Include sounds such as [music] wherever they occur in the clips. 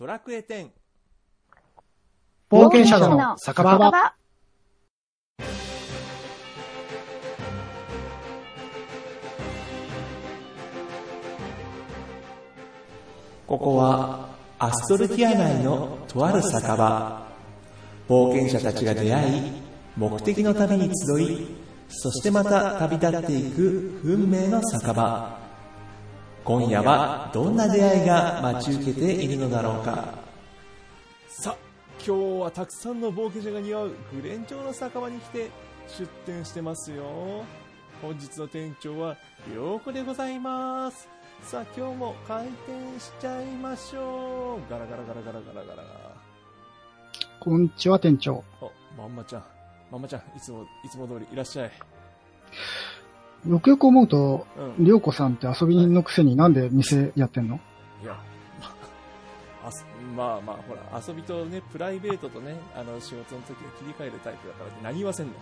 ドラクエ10冒険者の酒場。場。ここはアストルティア内のとある酒場冒険者たちが出会い目的の旅に集いそしてまた旅立っていく運命の酒場今夜はどんな出会いが待ち受けているのだろうか？さあ今日はたくさんの冒険者が似合うグレン町の酒場に来て出店してますよ。本日の店長は良子でございます。さあ今日も開店しちゃいましょう。ガラガラガラガラガラガラ。こんにちは、店長。あまんまちゃん。まんまちゃんいつもいつも通りいらっしゃいよくよく思うと、うんりょうこさんって遊び人のくせになんで店やってんの？いや、まあ、あすまあまあ、ほら、遊びとね、プライベートとね、あの、仕事の時は切り替えるタイプだから何言わせんの？い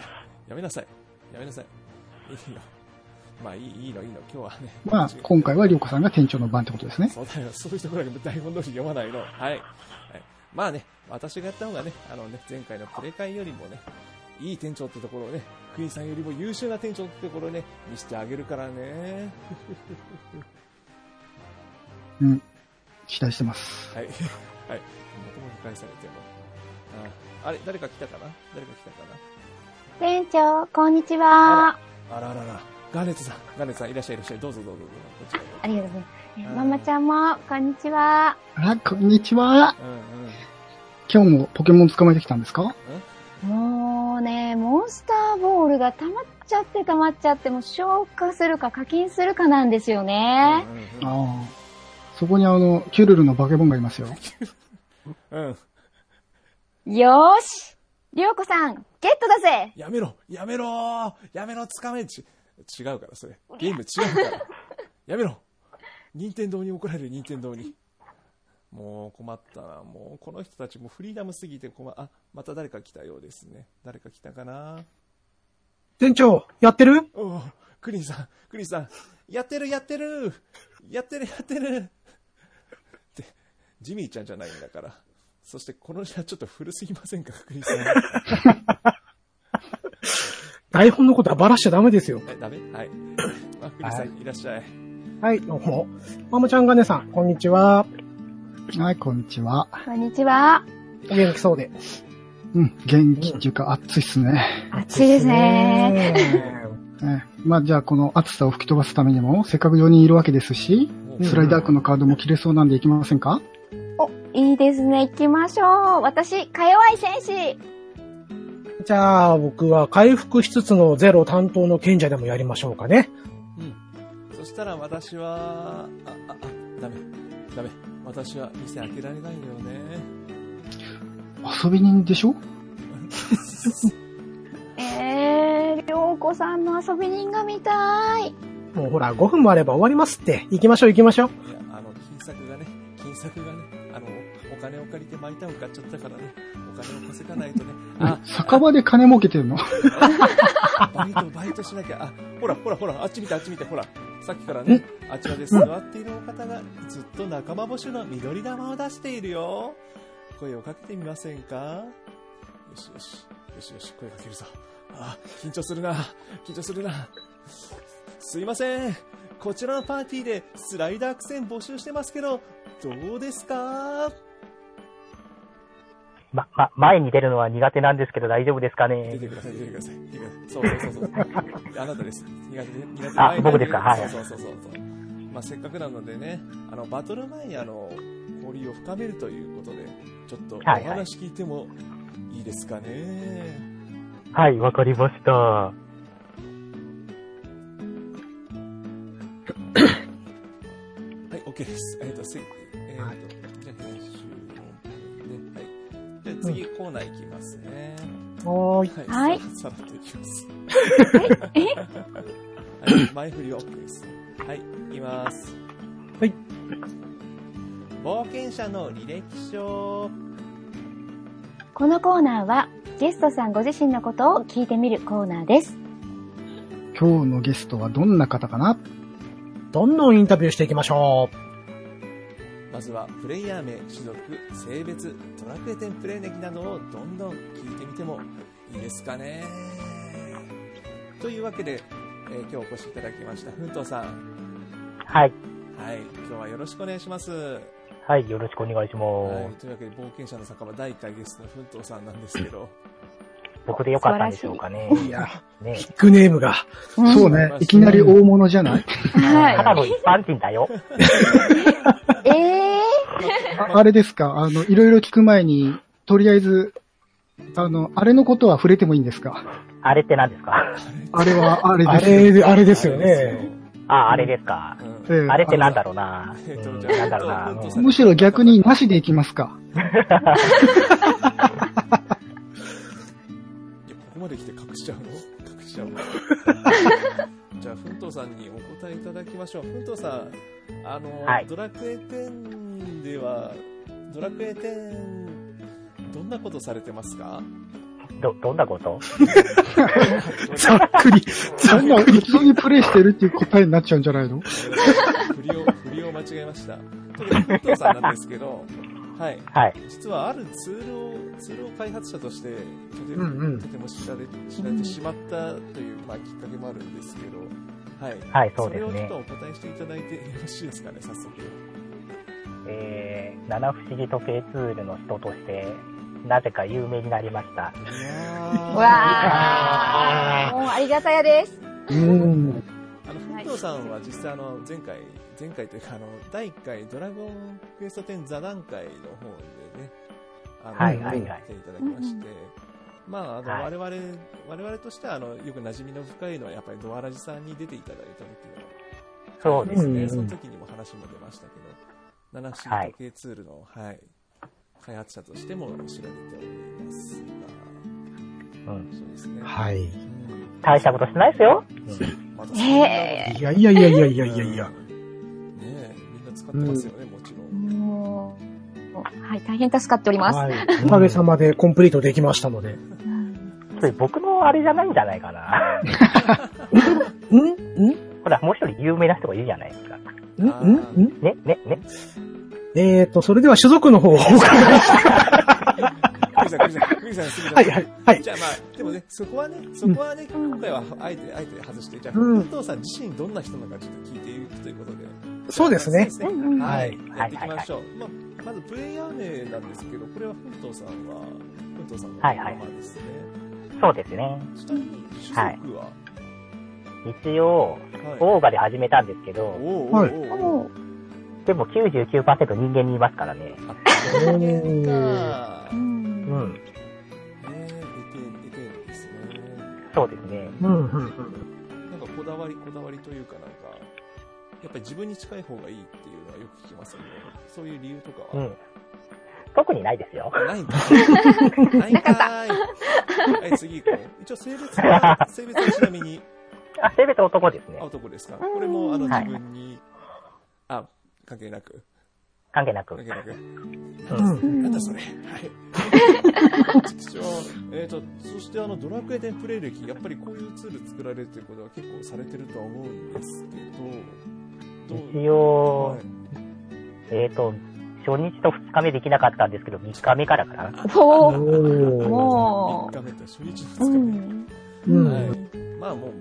ややめなさい。やめなさい。いいの。まあ、いい、いいの、いいの。今日はね。まあ、今回はりょうこさんが店長の番ってことですね。そうだよ。そういうところだけ台本通り読まないの。はい。はい、まあね、私がやった方がね、あのね、前回のプレ会よりもね、いい店長ってところをね、クイーンさんよりも優秀な店長ってところをね、見せてあげるからね。[laughs] うん。期待してます。はい。[laughs] はい。まともに返されても。ああれ、誰か来たかな？誰か来たか店長、こんにちは。なあらあらら。ガーネットさん、ガーネットさんいらっしゃいいらっしゃい。どうぞどうぞどうぞ。こちらへありがとうございますえ。ママちゃんも、こんにちは。あ、こんにちは。うんうん。今日もポケモン捕まえてきたんですか？もうね、モンスターボールが溜まっちゃって溜まっちゃって、もう消化するか課金するかなんですよね。うんああ。そこにあの、キュルルのバケモンがいますよ。うん。よーしりょうこさん、ゲットだぜやめろやめろやめろつかめち、違うから、それ。ゲーム違うから。やめろ任天堂に怒られる、任天堂に。もう困ったな。もうこの人たちもフリーダムすぎて困あ、また誰か来たようですね。誰か来たかな？店長、やってる？おお、クリンさん、クリンさん、やってるやってるやってるやってるって、ジミーちゃんじゃないんだから。そしてこの部屋ちょっと古すぎませんか、クリンさん。台本のことはばらしちゃダメですよ。え、ダメ？はい。あ、クリンさん、いらっしゃい。はい、どうも。ママちゃんがねさん、こんにちは。はい、こんにちは。こんにちは。お元気そうで。うん、元気っていうか暑いっすね。暑いですね。まあじゃあこの暑さを吹き飛ばすためにも、せっかく4人いるわけですし、おスライダークのカードも切れそうなんでいきませんか？お、いいですね。行きましょう。私、か弱い戦士。じゃあ、僕は回復しつつのゼロ担当の賢者でもやりましょうかね。したら私は、あ、あ、あ、ダメ。ダメ。私は店開けられないんだよね。遊び人でしょ？[laughs] えー、りょうこさんの遊び人が見たい。もうほら、5分もあれば終わりますって。行きましょう行きましょう。いや、あの、金策がね、金策がね、あの、お金を借りて毎ターン買っちゃったからね、お金を稼がないとね、あ、酒場で金儲けてるの？バイト、バイトしなきゃ、あ、ほら、ほら、ほら、あっち見て、あっち見て、ほら、さっきからね、あちらで座っているお方が、ずっと仲間募集の緑玉を出しているよ。声をかけてみませんか？よしよし、よしよし、声かけるぞ。あ、緊張するな、緊張するな。すいません。こちらのパーティーでスライダー苦戦募集してますけど、どうですか？ま、ま、前に出るのは苦手なんですけど大丈夫ですか出ねてください、出てください。出てください。そうそうそうそう。[laughs] あなたです。苦手で、苦手あ僕ですか？はいそうそうそうそう。まあ、せっかくなのでね、あの、バトル前にあの、交流を深めるということで、ちょっとおはいはい話聞いてもいいですかね？はい、わかりました。はい、OK です。えっ、と、せ、えっ、と、じゃ次、コーナーいきますね。はーい。はいささらっといきます。え？はい、前振り OK です。はい、いきます。はい。冒険者の履歴書。このコーナーは、ゲストさんご自身のことを聞いてみるコーナーです。今日のゲストはどんな方かな？どんどんインタビューしていきましょう。まずはプレイヤー名、種族、性別、ドラクエ10プレイ歴などをどんどん聞いてみてもいいですかね。というわけで、えー今日お越しいただきました、ふんとうさん。はい。はい、今日はよろしくお願いします。ははい、よろしくお願いしい、ます。というわけで、冒険者の酒場第1回ゲストのふんとうさんなんですけど、僕でよかったんでしょうかね。いや、ねビッグネームが。うんそうね。いきなり大物じゃない？たはだの一般人だよ。[laughs] あ [laughs] あれですか？あの、いろいろ聞く前に、とりあえず、あの、あれのことは触れてもいいんですか？あれって何ですか？あれは、あれあですよ。れ、あれですよね。あ、あれですか？うんええあれってなんだろうな？なんだろうな？むしろ逆になしでいきますか？[laughs] いやここまで来て隠しちゃうの？隠しちゃうの？じゃあ、ふんとうさんにお答えいただきましょう。ふんとうさん、あの、はいドラクエ10では、ドラクエ10、どんなことされてますか？ど、どんなこと？ざっくり。そんな、普通にプレイしてるっていう答えになっちゃうんじゃないの？[laughs] 振りを、振りを間違えました。ふんとうさんなんですけど、はい。はい。実はあるツールを、ツールを開発者として、とても、うんうんとても知られ、知られてしまったという、まあ、きっかけもあるんですけど、はい。はいそうですねそれをちょっとお答えしていただいてよろしいですかね、早速。えー、七不思議時計ツールの人として、なぜか有名になりました。いやーわあ、[laughs] もうありがたやです。うん。あの、ふんとうさんは実際あの、前回、前回というかあの、第1回ドラゴンクエスト10座談会の方でね、あの、はいはいはい来ていただきまして、まあ、あの、はい我々、我々としてはあの、よく馴染みの深いのはやっぱりドアラジさんに出ていただいた時の、そうですね。ね。その時にも話も出ましたけど、七不思議時計ツールの、はい、開発者としても知られておりますが、うん。そうですね。はい。うん大したことしてないですよ。またそんなのへいやいやいやいやいやいやいや。ってますよね、もちろん。もう、はい、大変助かっております。はい。[laughs] おかげさまでコンプリートできましたので。[laughs] 僕のあれじゃないんじゃないかな。ん？んほら、もう一人有名な人がいるじゃないですか。ん？ん？ん？ね、ね、ね。えーと、それでは種族の方をお伺いクミさん、クミさん、クミさん、すぐはいはいはい。じゃあまあ、でもね、そこはね、そこはね、今回はあえて、あえて外して、じゃあ、うんさん自身どんな人なのかちょっと聞いていくということで。そうですね。はいはい。やっていきましょう。まあ、まずプレイヤー名なんですけど、これは奮闘さんは、奮闘さんのはいはいままですね。そうですね。ちなみに、種族は、一応、はいオーガで始めたんですけど、はいでも99%人間にいますからね。あ人間かう。。うん。そうですね。うん、うん、うん。なんかこだわり、こだわりというかなんか、やっぱり自分に近い方がいいっていうのはよく聞きますよね。そういう理由とかは。うん。特にないですよ。ないんかい。ないんかーい。はい、次行こう。一応性別は、性別はちなみに、[laughs] あ、性別男ですねあ、。男ですか？これも、あの、はい自分に、あ、関係なく、関係なく。関係なく？うんなんだそれ。はい。[laughs] えっと、そしてあの、ドラクエ10プレイ歴、やっぱりこういうツール作られるということは結構されてるとは思うんですけど、一応はい、えっ、と、初日と2日目できなかったんですけど、3日目からかな。おーおー。も3日目と初日う、うの2日ん。目。うんはい。まあもう、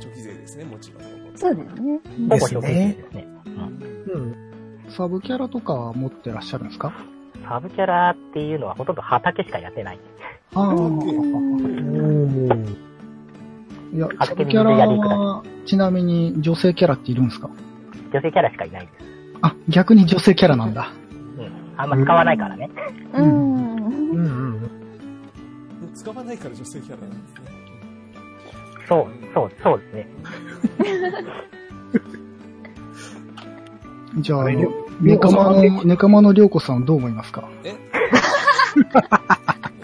除記税ですね、もちろん。そうですね。ほぼですね。うん。サブキャラとかは持ってらっしゃるんですか？サブキャラっていうのはほとんど畑しかやってない。ああ。うん。いや、サブキャラは、ちなみに女性キャラっているんですか？女性キャラしかいないです。あ、逆に女性キャラなんだ。うん。あんま使わないからね。うん。うん、うん。使わないから女性キャラなんですね。そう、そう、そうですね。[laughs] じゃあ、ネカマの、ネカマのりょうこさんはどう思いますか？え？[laughs]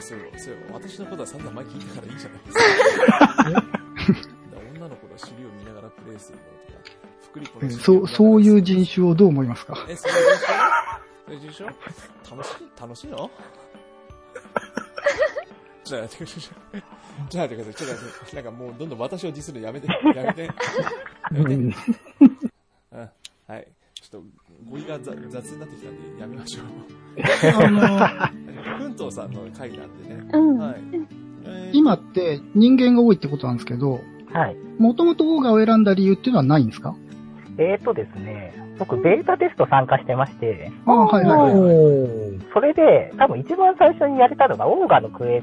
そうよ、そうよ。私のことは散々前聞いたからいいじゃないですか。[laughs] 女の子の尻を見ながらプレイするのとか、えの尻をそう、そういう人種をどう思いますか？え、そういう人種？そういう人種？楽しい楽しいの？ちょっと待ってください。ちょっと待ってください。ちょっと待って。なんかもうどんどん私をディスるのやめて。やめて。やめて。うんうん。はい。ちょっと語彙が雑雑になってきたんでやめましょう。あの、奮闘さんの回なんでね。うん。はい。えー今って人間が多いってことなんですけど、はい。もともとオーガを選んだ理由っていうのはないんですかえーとですね、僕、ベータテスト参加してまして、ああ、はいはいはい。それで、多分一番最初にやれたのが、オーガのクエ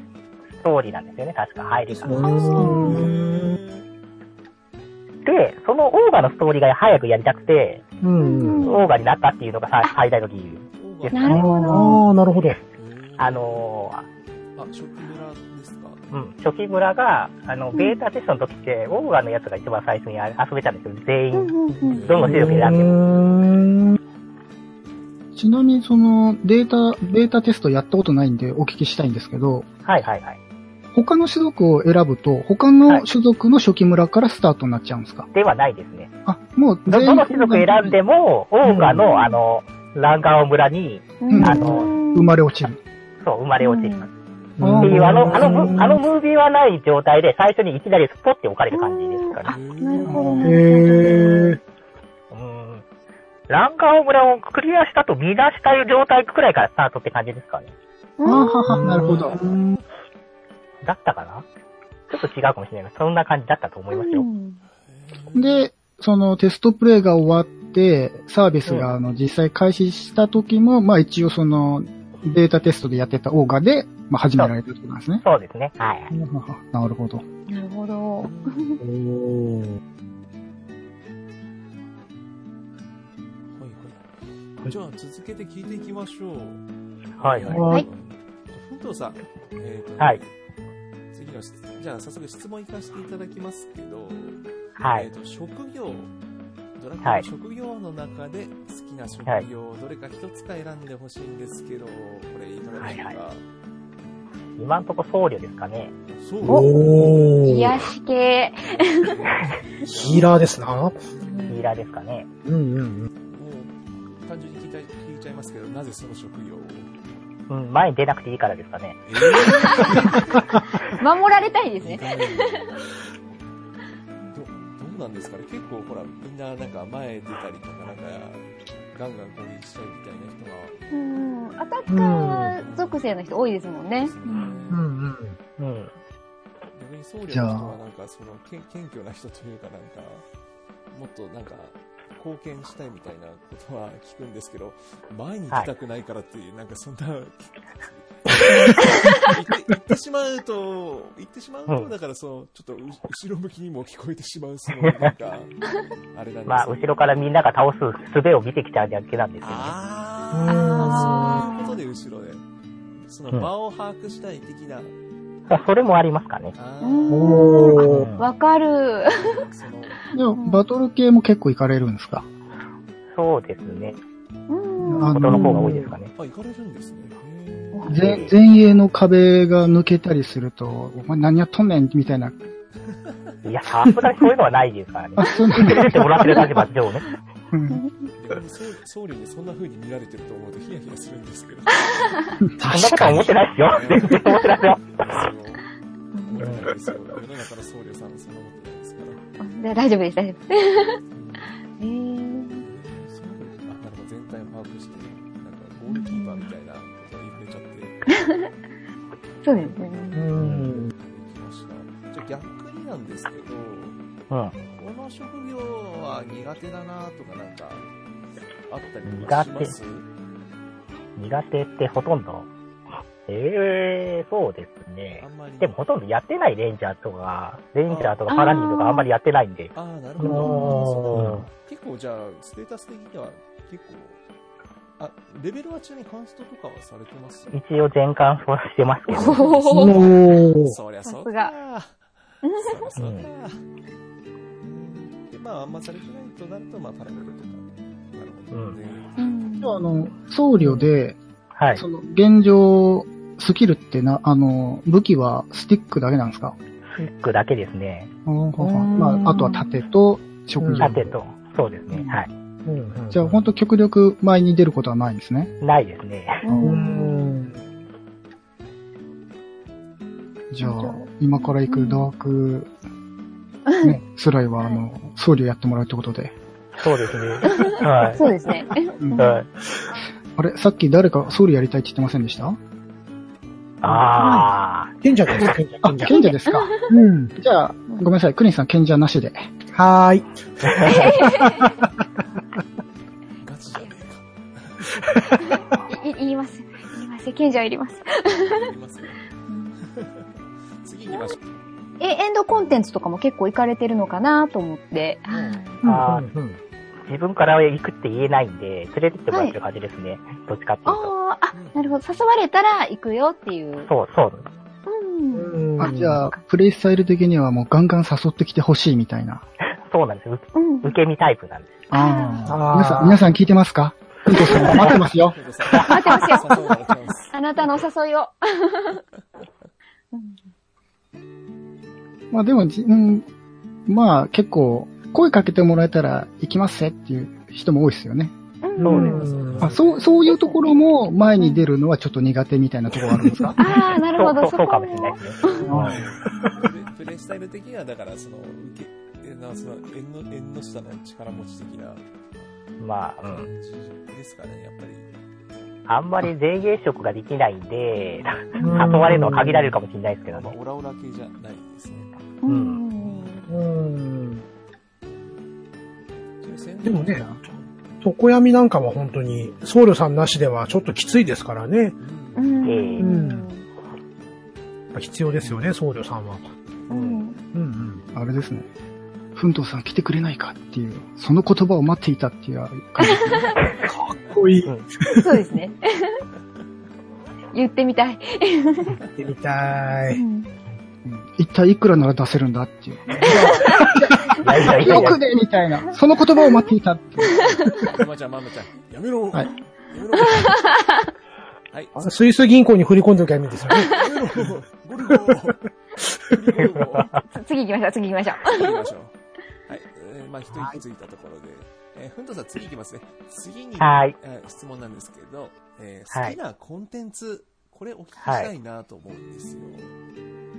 ストーリーなんですよね、確か入りが。で、そのオーガのストーリーが早くやりたくて、うん。オーガになったっていうのがさ最大の理由。オーガなるほど。ああ、なるほど。あのあ、初期村ですかー、うん、初期村が、あの、ベータテストの時って、オーガのやつが一番最初にあ遊べたんですよ、全員。どの勢力選んでも。うん。ちなみにそのデータ、ベータテストやったことないんでお聞きしたいんですけど、はいはいはい。他の種族を選ぶと、他の種族の初期村からスタートになっちゃうんですか、ではないですね。あ、もうどどの種族選んでも、オーガうんの、あの、ランガオ村に、うんあの生まれ落ちる。そう、生まれ落ちる。うんっていう、あの、あのム、あのムービーはない状態で、最初にいきなりスポッて置かれる感じですから。なるほどへね。ー。うん。ランガオ村をクリアしたと見出した状態くらいからスタートって感じですかね。あはは、なるほど。だったかな？ちょっと違うかもしれないけど、そんな感じだったと思いますよ。で、そのテストプレイが終わって、サービスがあの実際開始した時も、まあ一応そのデータテストでやってたオーガで、まあ始められたってことなんですね。そうですね。はい。なるほど。なるほど。おーはいはい。じゃあ続けて聞いていきましょう。はいはい。はい。奮闘さん、えーと、はい。次の質、じゃあ早速質問いかせていただきますけど、はい。えーと、職業、ドラクエはいの職業の中で好きな職業、どれか一つか選んでほしいんですけど、これいかがでしょうか、はい今んとこ僧侶ですかね。そうおー。癒し系。ヒーラーですな。ヒーラーですかね。うんうんうん。もう、単純に聞いた聞いちゃいますけど、なぜその職業を？うん、前に出なくていいからですかね。え [laughs] 守られたいですね。うなんですかね結構ほら、みんななんか前出たりとかなんか、ガンガン攻撃したいみたいな人が、うん。アタッカー属性の人多いですもんねで。すね。うんうん。うん。逆に僧侶の人はなんかそのけ謙虚な人というかなんか、もっとなんか、貢献したいみたいなことは聞くんですけど、前に出たくないからっていう、なんかそんな、言って言ってしまうと、言ってしまうと、うんだからその、ちょっとう後ろ向きにも聞こえてしまう、その、なんか、[laughs] あれなんですまあ、後ろからみんなが倒す術を見てきただけなんですよね。ああ、そういうことで後ろで。そのうん場を把握したい的な。まあそれもありますかね。わかる。でも、バトル系も結構行かれるんですか？そうですね。うん。あことの方が多いですかね。あ、行かれるんですね。前前衛の壁が抜けたりすると、お前何やっとんねんみたいな。いや、さすがにそういうのはないですからねあ、。そうなんだ。出てもらってる立場上ね。うん逆にそんな風に見られてると思うとヒヤヒヤするんですけど。そんなことは思ってないですよ。全然思ってないですよ。世の中の僧侶さんはそんな思ってないですから。で大丈夫です、大丈夫です。へー [laughs] そうですね。うん。行きました。じゃあ逆になんですけど、うん。この職業は苦手だなとかなんか、あったりします？苦手ってほとんど。ええー、そうですねあ。んまり。でもほとんどやってないレンジャーとか、レンジャーとかパラディンとかあんまりやってないんで。ああ、なるうほど。ん結構じゃあ、ステータス的には結構、あ、レベルはちなみにカンストとかはされてます？一応全貫はしてますけど。お。そりゃそうさすかが。そりゃそうか。うんで、まあ、あんまされてないとなると、まあ、パラメータとか。なるほどね。うんあの、僧侶で、はい。その、現状、スキルってな、あの、武器はスティックだけなんですか？スティックだけですね。まあ、あとは盾と職業。盾と。そうですね。はい。うんじゃあ、本当極力前に出ることはないんですね。ないですね。じゃあ、今から行くダーク、ね、[laughs] スライは、あの、僧侶やってもらうってことで。そうですね。[laughs] はい。そうですね。うんはい。あれ、さっき誰かソウルやりたいって言ってませんでした？あ賢者です、賢者、あ、賢者。賢者ですか。うん。じゃあ、ごめんなさい。クリンさん賢者なしで。はーい。[laughs] [laughs] い、い言います。言います。賢者はいります。[laughs] 次行きましょう。え、エンドコンテンツとかも結構行かれてるのかなと思って。自分から行くって言えないんで、連れてってもらってる感じですね。どっちかっていうと。ああ、あ、なるほど。誘われたら行くよっていう。そう、そう。うん。うん。あ、じゃあ、プレイスタイル的にはもうガンガン誘ってきてほしいみたいな。[laughs] そうなんです。ううん。受け身タイプなんです。あ皆さん、皆さん聞いてますか？ふんとさん待ってますよ。待ってますよ。あなたのお誘いを。[laughs] まあでも、じうん、まあ結構、声かけてもらえたら行きますぜっていう人も多いですよね。うんそうですんあ、そう、そういうところも前に出るのはちょっと苦手みたいなところあるんですか？[laughs] ああ、なるほど。そう、そう、そうこかもしれないですね。はいプレスタイル的には、だから、その、受け、えなその、縁の、縁の下の力持ち的なまあ、うん。ですかね、やっぱり。あんまり税芸職ができないんで、うん誘われるのは限られるかもしれないですけどまあ、ね。オラオラ系じゃないですね。うん。うん。ででもね、常闇なんかは本当に、僧侶さんなしではちょっときついですからね。うええん。やっぱ必要ですよね、僧侶さんは。うん。うんうん。あれですね。ふんとさん来てくれないかっていう、その言葉を待っていたっていう感じですね。かっこいい。うんそうですね。言ってみたい。行ってみたい。うん一体いくらなら出せるんだっていう。よくねみたいな。その言葉を待っていたっていう。ママちゃん、ママちゃん、やめろはいやめろはい。あスイス銀行に振り込んでおきゃいいんですよね。[laughs] 次行きましょう、次行きましょう。まあ、一息ついたところで。えーふんとさん、次行きますね。次に、はい。えー質問なんですけど、えーはい好きなコンテンツ、これお聞きしたいなと思うんですよ。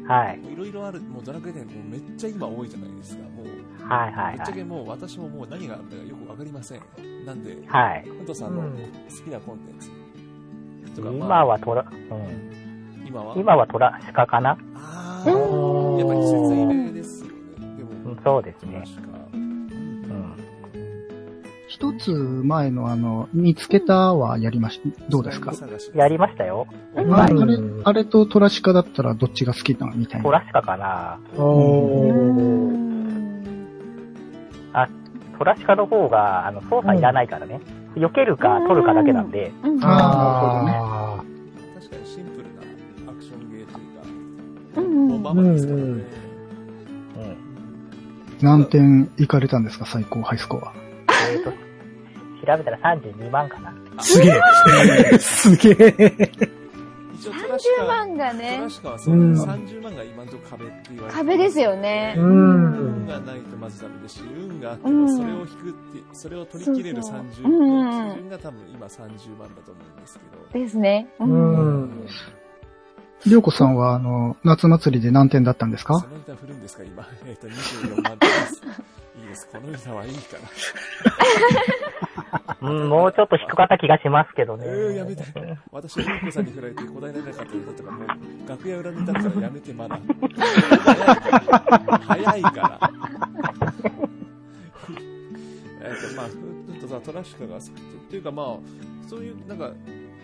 はい。いろいろある、もうドラクエ10もうめっちゃ今多いじゃないですか。もう、はいはいはい。ぶっちゃけもう私ももう何があるのかよくわかりません。なんで、はい。ふんとさんの好きなコンテンツとか、今まあ、はトラ、うん。今は？今はトラシカかなあうー、んやっぱり季節入れですよね。でも、うんそうですね。一つ前のあの、見つけたはやりましどうですか？やりましたよ。あうんあれ、あれとトラシカだったらどっちが好きなの？みたいな。トラシカかなおー。トラシカの方が、あの、操作いらないからね。避けるか取るかだけなんで、うん。ああ確かにシンプルなアクションゲーというか、うんですからね。うん。何点いかれたんですか？最高ハイスコア。えっ、と、調べたら32万かな。ーすげえ。すげえ。一応トラシ30カ、万がトねラ、シカはそう、うん30万が今のところ壁って言われて壁ですよね。う運ん。がないとまずダメですし、運があってうんもそれを引くって、それを取り切れるそうそう30うんの基準が多分今30万だと思うんですけど。ですね。う。うんん。りょうこさんはあの、夏祭りで何点だったんですか？その歌振るんですか今？[laughs] えっ、と、24万点です。いいです。この歌はいいかな。[laughs] うん、もうちょっと低かった気がしますけどね。えー、やめて。私はゆうこさんに振られて答えられなかった歌とかもう、楽屋裏にいたからやめてまだ。早いから。[laughs] えっと、まあ、ふっとさ、トラシカが好きって、っていうかまあ、そういう、なんか、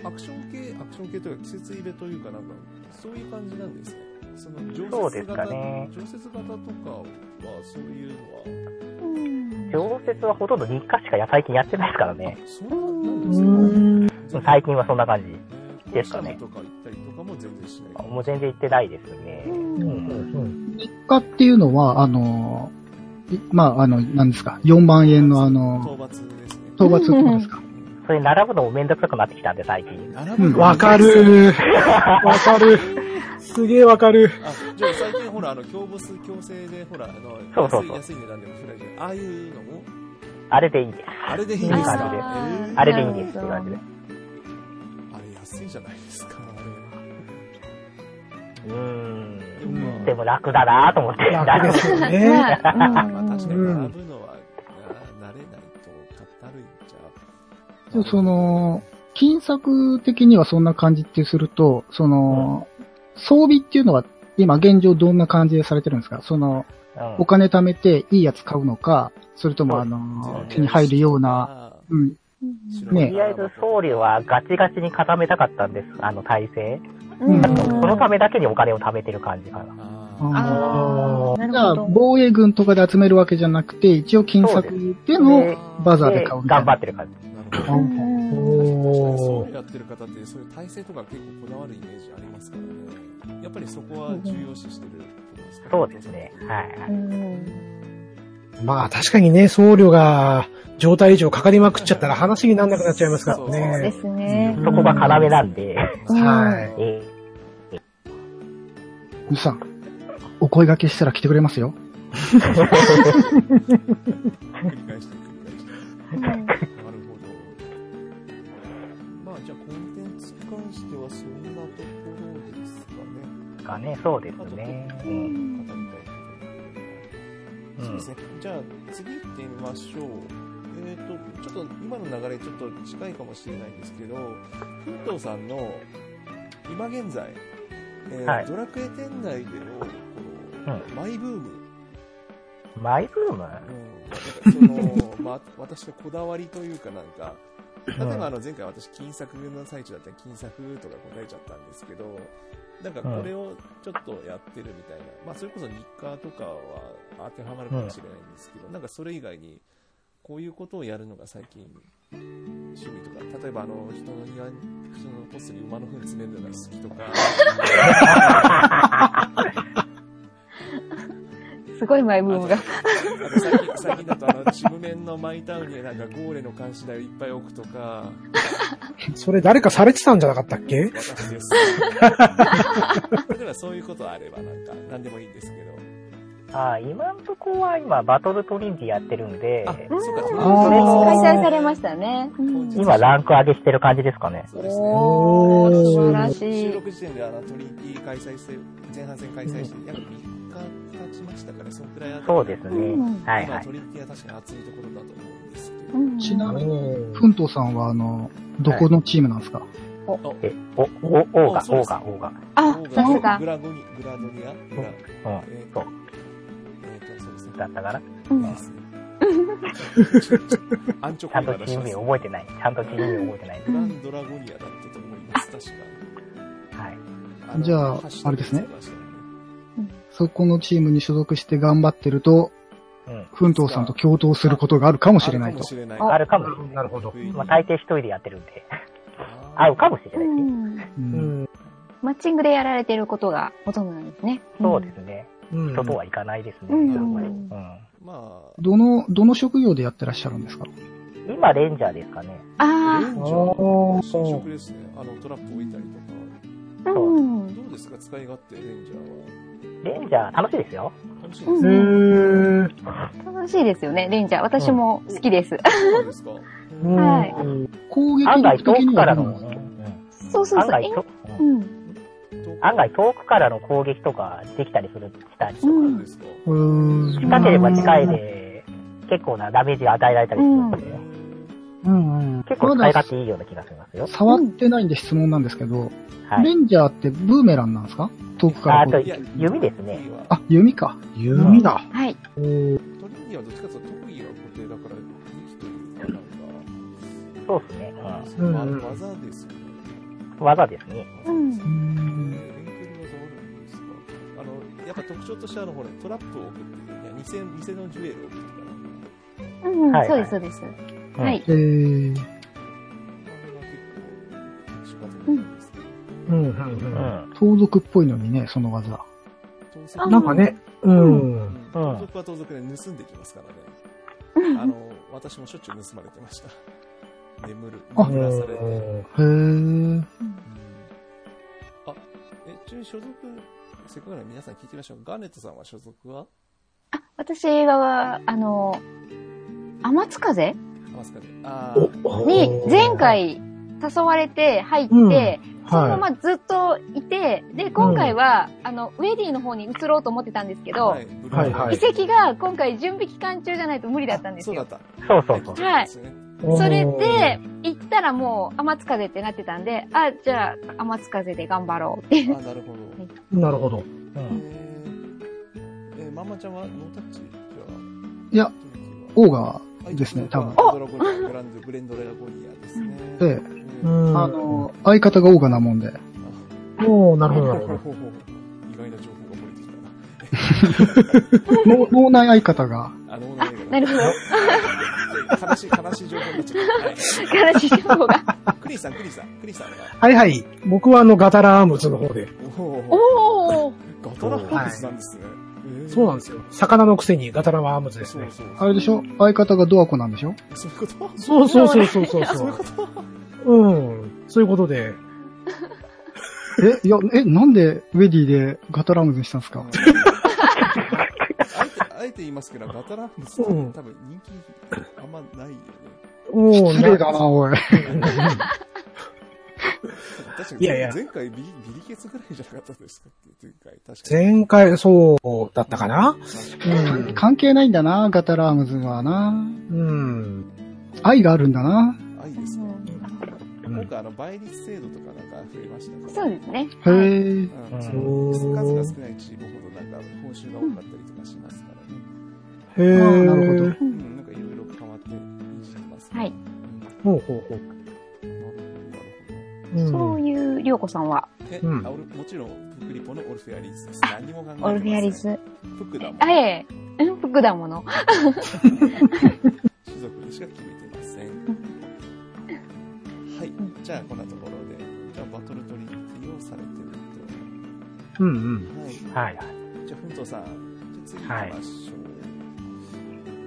アクション系、アクション系というか季節入れというかなんか、そういう感じなんですね。その、常そうです設型、かね常設型とかは、そういうのは、うん常設はほとんど日課しかや最近やってないですからね。あそうなんうですん。か。最近はそんな感じ。ねですかねとか行ったりとかも全然しない。もう全然行ってないですね。日課っていうのは、あの、いまあ、あの、何ですか ?4 万円のあ討の、伐ですね。討伐ってことですか？それ並ぶのもめんどくさくなってきたんで、最近。うん並ぶのわかる。わかる。[laughs] すげえわかる。あ、じゃあ最近ほら、あの、強ボス強制で、ほら、あの、そうそうそう安い安い値段でもフライじゃん。ああいうのも、あれでいいです。あれでいいんですか？いい感じでえーあれでいいですって感じで。あれ安いじゃないですか、あうーん。れ。でも楽だなと思って。楽ですよね。[laughs] まあまあ確かに並ぶうんのでもそ、の、金策的にはそんな感じってすると、その、装備っていうのは今現状どんな感じでされてるんですか？その、うん。お金貯めていいやつ買うのか、それともあのうん、手に入るような、あうん、うん。ね。とりあえず僧侶はガチガチに固めたかったんです、あの体制。うん。そのためだけにお金を貯めてる感じかな。あー。ああ、なじゃあ、るほど。防衛軍とかで集めるわけじゃなくて、一応金策でのバザーで買うみたいな。頑張ってる感じ。そうおー。やってる方って、そういう体制とか結構こだわるイメージありますからね。やっぱりそこは重要視してることですかそうですね。はい。うんまあ確かにね、僧侶が状態以上かかりまくっちゃったら話にならなくなっちゃいますからそうでね。すね。そこが要なんで、はい。えさん、お声掛けしたら来てくれますよ。[laughs] [laughs] [laughs] 繰り返して繰り返して。まあ、じゃあコンテンツに関してはそんなところですかね。ー、かね、そうですね。う。うんん。語りたいことうんそうですね。じゃあ、次行ってみましょう。えっ、と、ちょっと今の流れちょっと近いかもしれないんですけど、奮闘さんの今現在、えーはいドラクエ10内でのこの、マイブーム、マイブーム？うん、その、[laughs] まあ、私のこだわりというかなんか、例えばあの前回私金作の最中だったら金作とか答えちゃったんですけど、なんかこれをちょっとやってるみたいな、まあそれこそ日課とかは当てはまるかもしれないんですけど、なんかそれ以外にこういうことをやるのが最近趣味とか、例えばあの人の庭に、人のポストに馬の糞詰めるのが好きとか、[laughs] すごいマイブームが。最近最近だとあの、チムメンのマイタウンになんかゴーレの監視台をいっぱい置くとか、それ誰かされてたんじゃなかったっけ？私です。例えばそういうことあればなんか、なんでもいいんですけど。あー今んとこは今バトルトリンティやってるんで、あ、そうか、あー開催されましたね。うん今ランク上げしてる感じですかね。そうですね。おー、素晴ら収しい。録時点であのトリンティ開催して、前半戦開催して、約3日経ちましたから、そのくらいあそうですね。はいはい。トリンティは確かに熱いところだと思うんですけど。うんちなみに、うんふんとうさんは、あの、どこのチームなんですか、え、お、お、オーガ、オーガ、オーガ。あ、さすがグ。ラゴニ、グラドニアグラ、うん、えーとそう、えーと、そうですね。だったかな？うん [laughs] ちゃんとチーム名覚えてない。ちゃんとチーム名覚えてない。グランドラゴニアだったと思います、確か。はい。じゃああれですねそこのチームに所属して頑張ってると、うん。ふんとうさんと共闘することがあるかもしれないとあるかも。しれない。ああるかもしれなるほど。まあ、大抵一人でやってるんで、あ合うかもしれうないですね。ん。ううんん。マッチングでやられてることがほとんどなんですね。そうですね。うん人とはいかないですね。うんうんまあ、どの、どの職業でやってらっしゃるんですか？今、レンジャーですかね。あレンジャおー職ですね。あの、トラップ置いたりとか。あ、うん。どうですか？使い勝手、レンジャーは。レンジャー楽しいですよ。楽しいですへね。ー。楽しいですよね、レンジャー。私も好きです。そうですか [laughs] うんはい攻撃案外遠くからの、そうそうそう。え案外と、ううんん。案外遠くからの攻撃とかできたりする、したりとか。そうですかうーん近ければ近いで、結構なダメージが与えられたりするので、うんうん。結構使い勝手いいような気がしますよ。触ってないんで質問なんですけど、はい。レンジャーってブーメランなんですか？遠くからあとこう。いや弓ですね。あ、弓か。弓だ。はい。トリンディはどっちかというと特技が固定だから、武器というか、なんか、そうですね。うんまうん技ですよね。うん。技ですね。うん。えー遠距離技あるんですかあの、やっぱ特徴としてあの、ほら、トラップを置くっていう、偽、偽のジュエルを置くとかなんか、うんはいそうです、そうです。うんはい。えー、うん。うんうん。盗賊っぽいのにね、その技。盗賊あなんかね、うん。うん盗賊は盗賊で盗んできますからね。あの、私もしょっちゅう盗まれてました。眠る。あ眠らされて。へー。うんあ、え、ちなみに所属、せっかくなので皆さん聞いてみましょう。ガーネットさんは所属は？私は、あの、天津風あーおに前回誘われて入って、うんそのまはまずっといて、で、今回は、あの、ウェディの方に移ろうと思ってたんですけど、はい、はいはい遺跡が今回準備期間中じゃないと無理だったんですよ。そうだった。そうそうそう。はいそれで、行ったらもう、天津風ってなってたんで、あ、じゃあ、天津風で頑張ろうっていう。あ、なるほど。[laughs] なるほど。うん。えー、えー、ママちゃんはノータッチじゃあ。いや、オーガーですね、多分。ドラゴニア、グランド、ブレンドラゴニアですね。えええーうん。あの、相方がオーなもんで。おー、なるほど、なるほど。意外な情報が漏れてきたな。脳脳内相方が。あの、ななるほど。悲しい、悲しい情報になっちゃった。はい悲しい情報が。クリーさん、クリーさん、クリーさんが。はいはい。僕はあの、ガタラアームズの方で。おおおーガトラハウスなんですね。そうなんですよ。魚のくせにガタラアームズですね。そうそう。あれでしょ？相方がドアコなんでしょ？そういうこと？そうそうそうそうそうそういうそこと？う。うん。そういうことで。え、いや、え、なんでウェディでガタラムズにしたんですか？あえて、あえて言いますけど、ガトラハウスってうん多分人気あんまないよね。おー失礼だな、おい。確かにいやいや前回ビリビリケツぐらいじゃなかったですか？前回。確かに。前回、そうだったかな？うん。関係ないんだな、ガタラムズはな。うん。愛があるんだな。愛ですか？うん今回あの倍率制度とかなんか増えましたから。そうですね。へはいえ。うんうんその数が少ないチームほどなんか報酬が多かったりとかしますからね。へー。あーなるほどううんん、なんかいろいろ変わっていじりますね。はいうん。ほうほうほう。うんそういう、りょうこさんは、うんもちろん、プクリポのオルフェアリーズです。何にも考えてません。オルフェアリス。服だもん。あ、ええ、うん服だもの。[laughs] 種族でしか決めてません。はい。じゃあ、こんなところで。じゃあ、バトルトリッキーをされてるうんうん。と。はい。はいはい。じゃあ、ふんとさん。じゃあ、次行きましょう。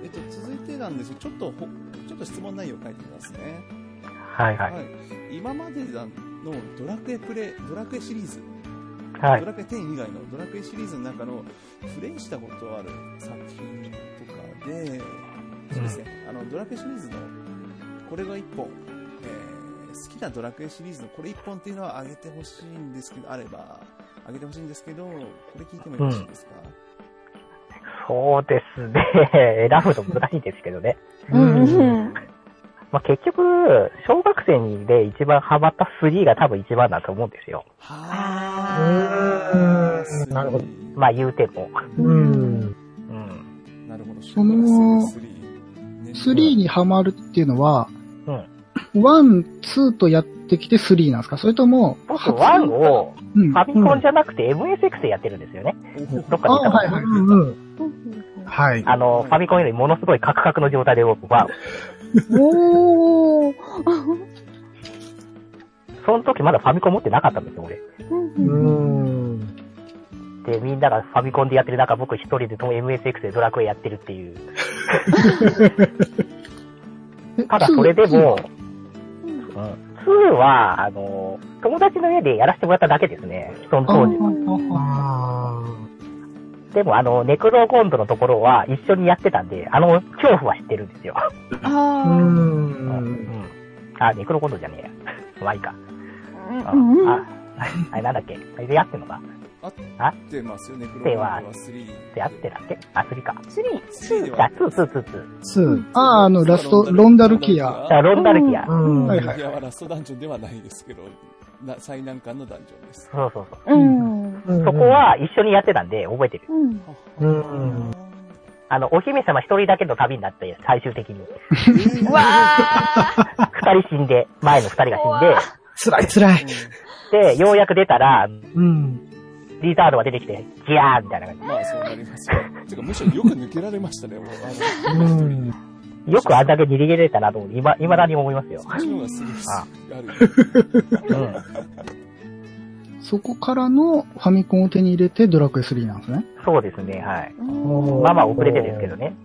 えっと、続いてなんですよ。ちょっとほ、ちょっと質問内容書いてみますね。はいはい。はい。今までのドラクエプレイ、ドラクエシリーズ、はい。ドラクエ10以外のドラクエシリーズの中のプレイしたことある作品とかで、そうですね、あの、ドラクエシリーズのこれが1本、えー、好きなドラクエシリーズのこれ1本っていうのはあげてほしいんですけど、あれば、あげてほしいんですけど、これ聞いてもよろしいですか、そうですね。[laughs] 選ぶの難しいですけどね。うんうん。まあ、結局、小学生で一番ハマった3が多分一番だと思うんですよ。はうーんなるほど。まあ言うても。うん。うん。なるほど。その小学生で3 3にハマるっていうのは、うん。1、2とやってきて3なんですか？それとも、僕、1をうんフ。ァミコンじゃなくて MSX でやってるんですよね。どっかあで言ったはいはい。うんうん。はい。あの、ファミコンよりものすごいカクカクの状態で僕は、おー。その時まだファミコン持ってなかったんですよ、俺。うん。で、みんながファミコンでやってる中、僕一人で MSX でドラクエやってるっていう。[laughs] えただそれでも、うんうん。2は、あの、友達の家でやらせてもらっただけですね。その当時は。あでも、あの、ネクロコンドのところは一緒にやってたんで、あの、恐怖は知ってるんですよ。ーうあうん。ん。あ、ネクロコンドじゃねえや。まあいいか。ー。あ、うんうん。あ、あれなんだっけ？あれでやってんのか？合ってますよね、クローバーは3。でやってたっけ？あ、3か。3、3でじゃあ、は、2、2、2、2。2。ああ、あの、ラスト、ロンダルキア。ロンダルキア。うん。はいはいいやはラストダンジョンではないですけど、な最難関のダンジョンです。そうそうそう。うん。そこ、は一緒にやってたんで、覚えてる。うん。うんあの、お姫様一人だけの旅になって、最終的に。[laughs] うわー。二人死んで、前の二人が死辛い辛い。んで、で、ようやく出たら、うん。リザードが出てきて、ギャーみたいな感まあそうなりますよ。てかむしろよく抜けられましたね、もう。あのうん。じ。よくあんだけ逃げれたなと思って、今、未だに思いますよ。そっちの方がすごいです。ある。うん。そこからのファミコンを手に入れてドラクエ3なんですね。そうですね、はい。うんまあまあ遅れてですけどね。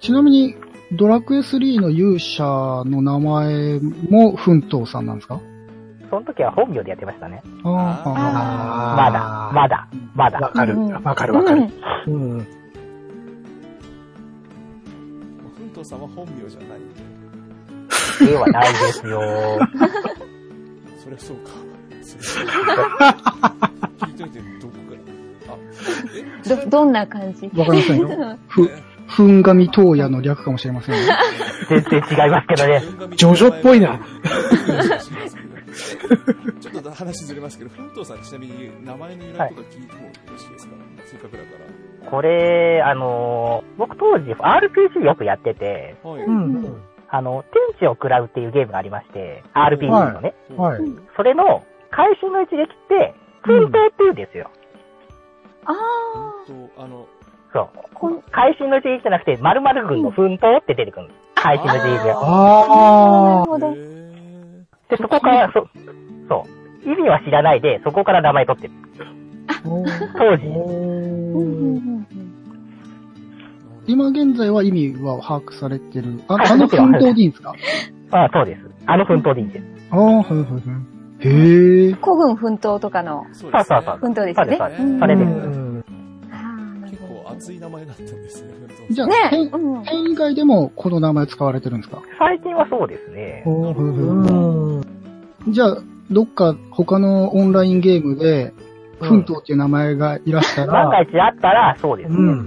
ちなみに、ドラクエ3の勇者の名前も奮闘さんなんですか？うん。その時は本名でやってましたね。あーあまだ、まだ、まだ。わかる。わかるわかる。うん。奮闘さんは本名じゃないんで。ではないですよ。そりゃそうか。そりゃそうか。聞いといて、どこから？あ、え？ど、どんな感じ？あ。わかりませんよ。[laughs] ふ、ふんがみ東野の略かもしれませんね。全然違いますけどね。ジョジョっぽいな。ちょっと話ずれますけど、奮闘さんちなみに名前の由来とか聞いてもよろしいですか、せっかくだかこれ、あのー僕当時 RPG よくやってて、ら。はい。うん。あの、天地を食らうっていうゲームがありまして、RPG のね。はい。それの、会心の一撃って、奮闘って言うんですよ。あ本当あの、そう。こんあなるほど。で、そこから、そ、そう。意味は知らないで、そこから名前取ってる。ー。当時。今現在は意味は把握されてる。あはいあの奮闘でいいんですか？ああ、そうです。あの奮闘でいいんです。ああ、はいはいはい。へえ。古軍奮闘とかのそうそうそうそう。奮闘ですよね。そうですんそれです結構熱い名前だったんですね、じゃあ、ね変うん。変以外でもこの名前使われてるんですか？最近はそうですね。じゃあ、どっか他のオンラインゲームで、奮闘っていう名前がいらしたら、万が一あったら、そうです。うん。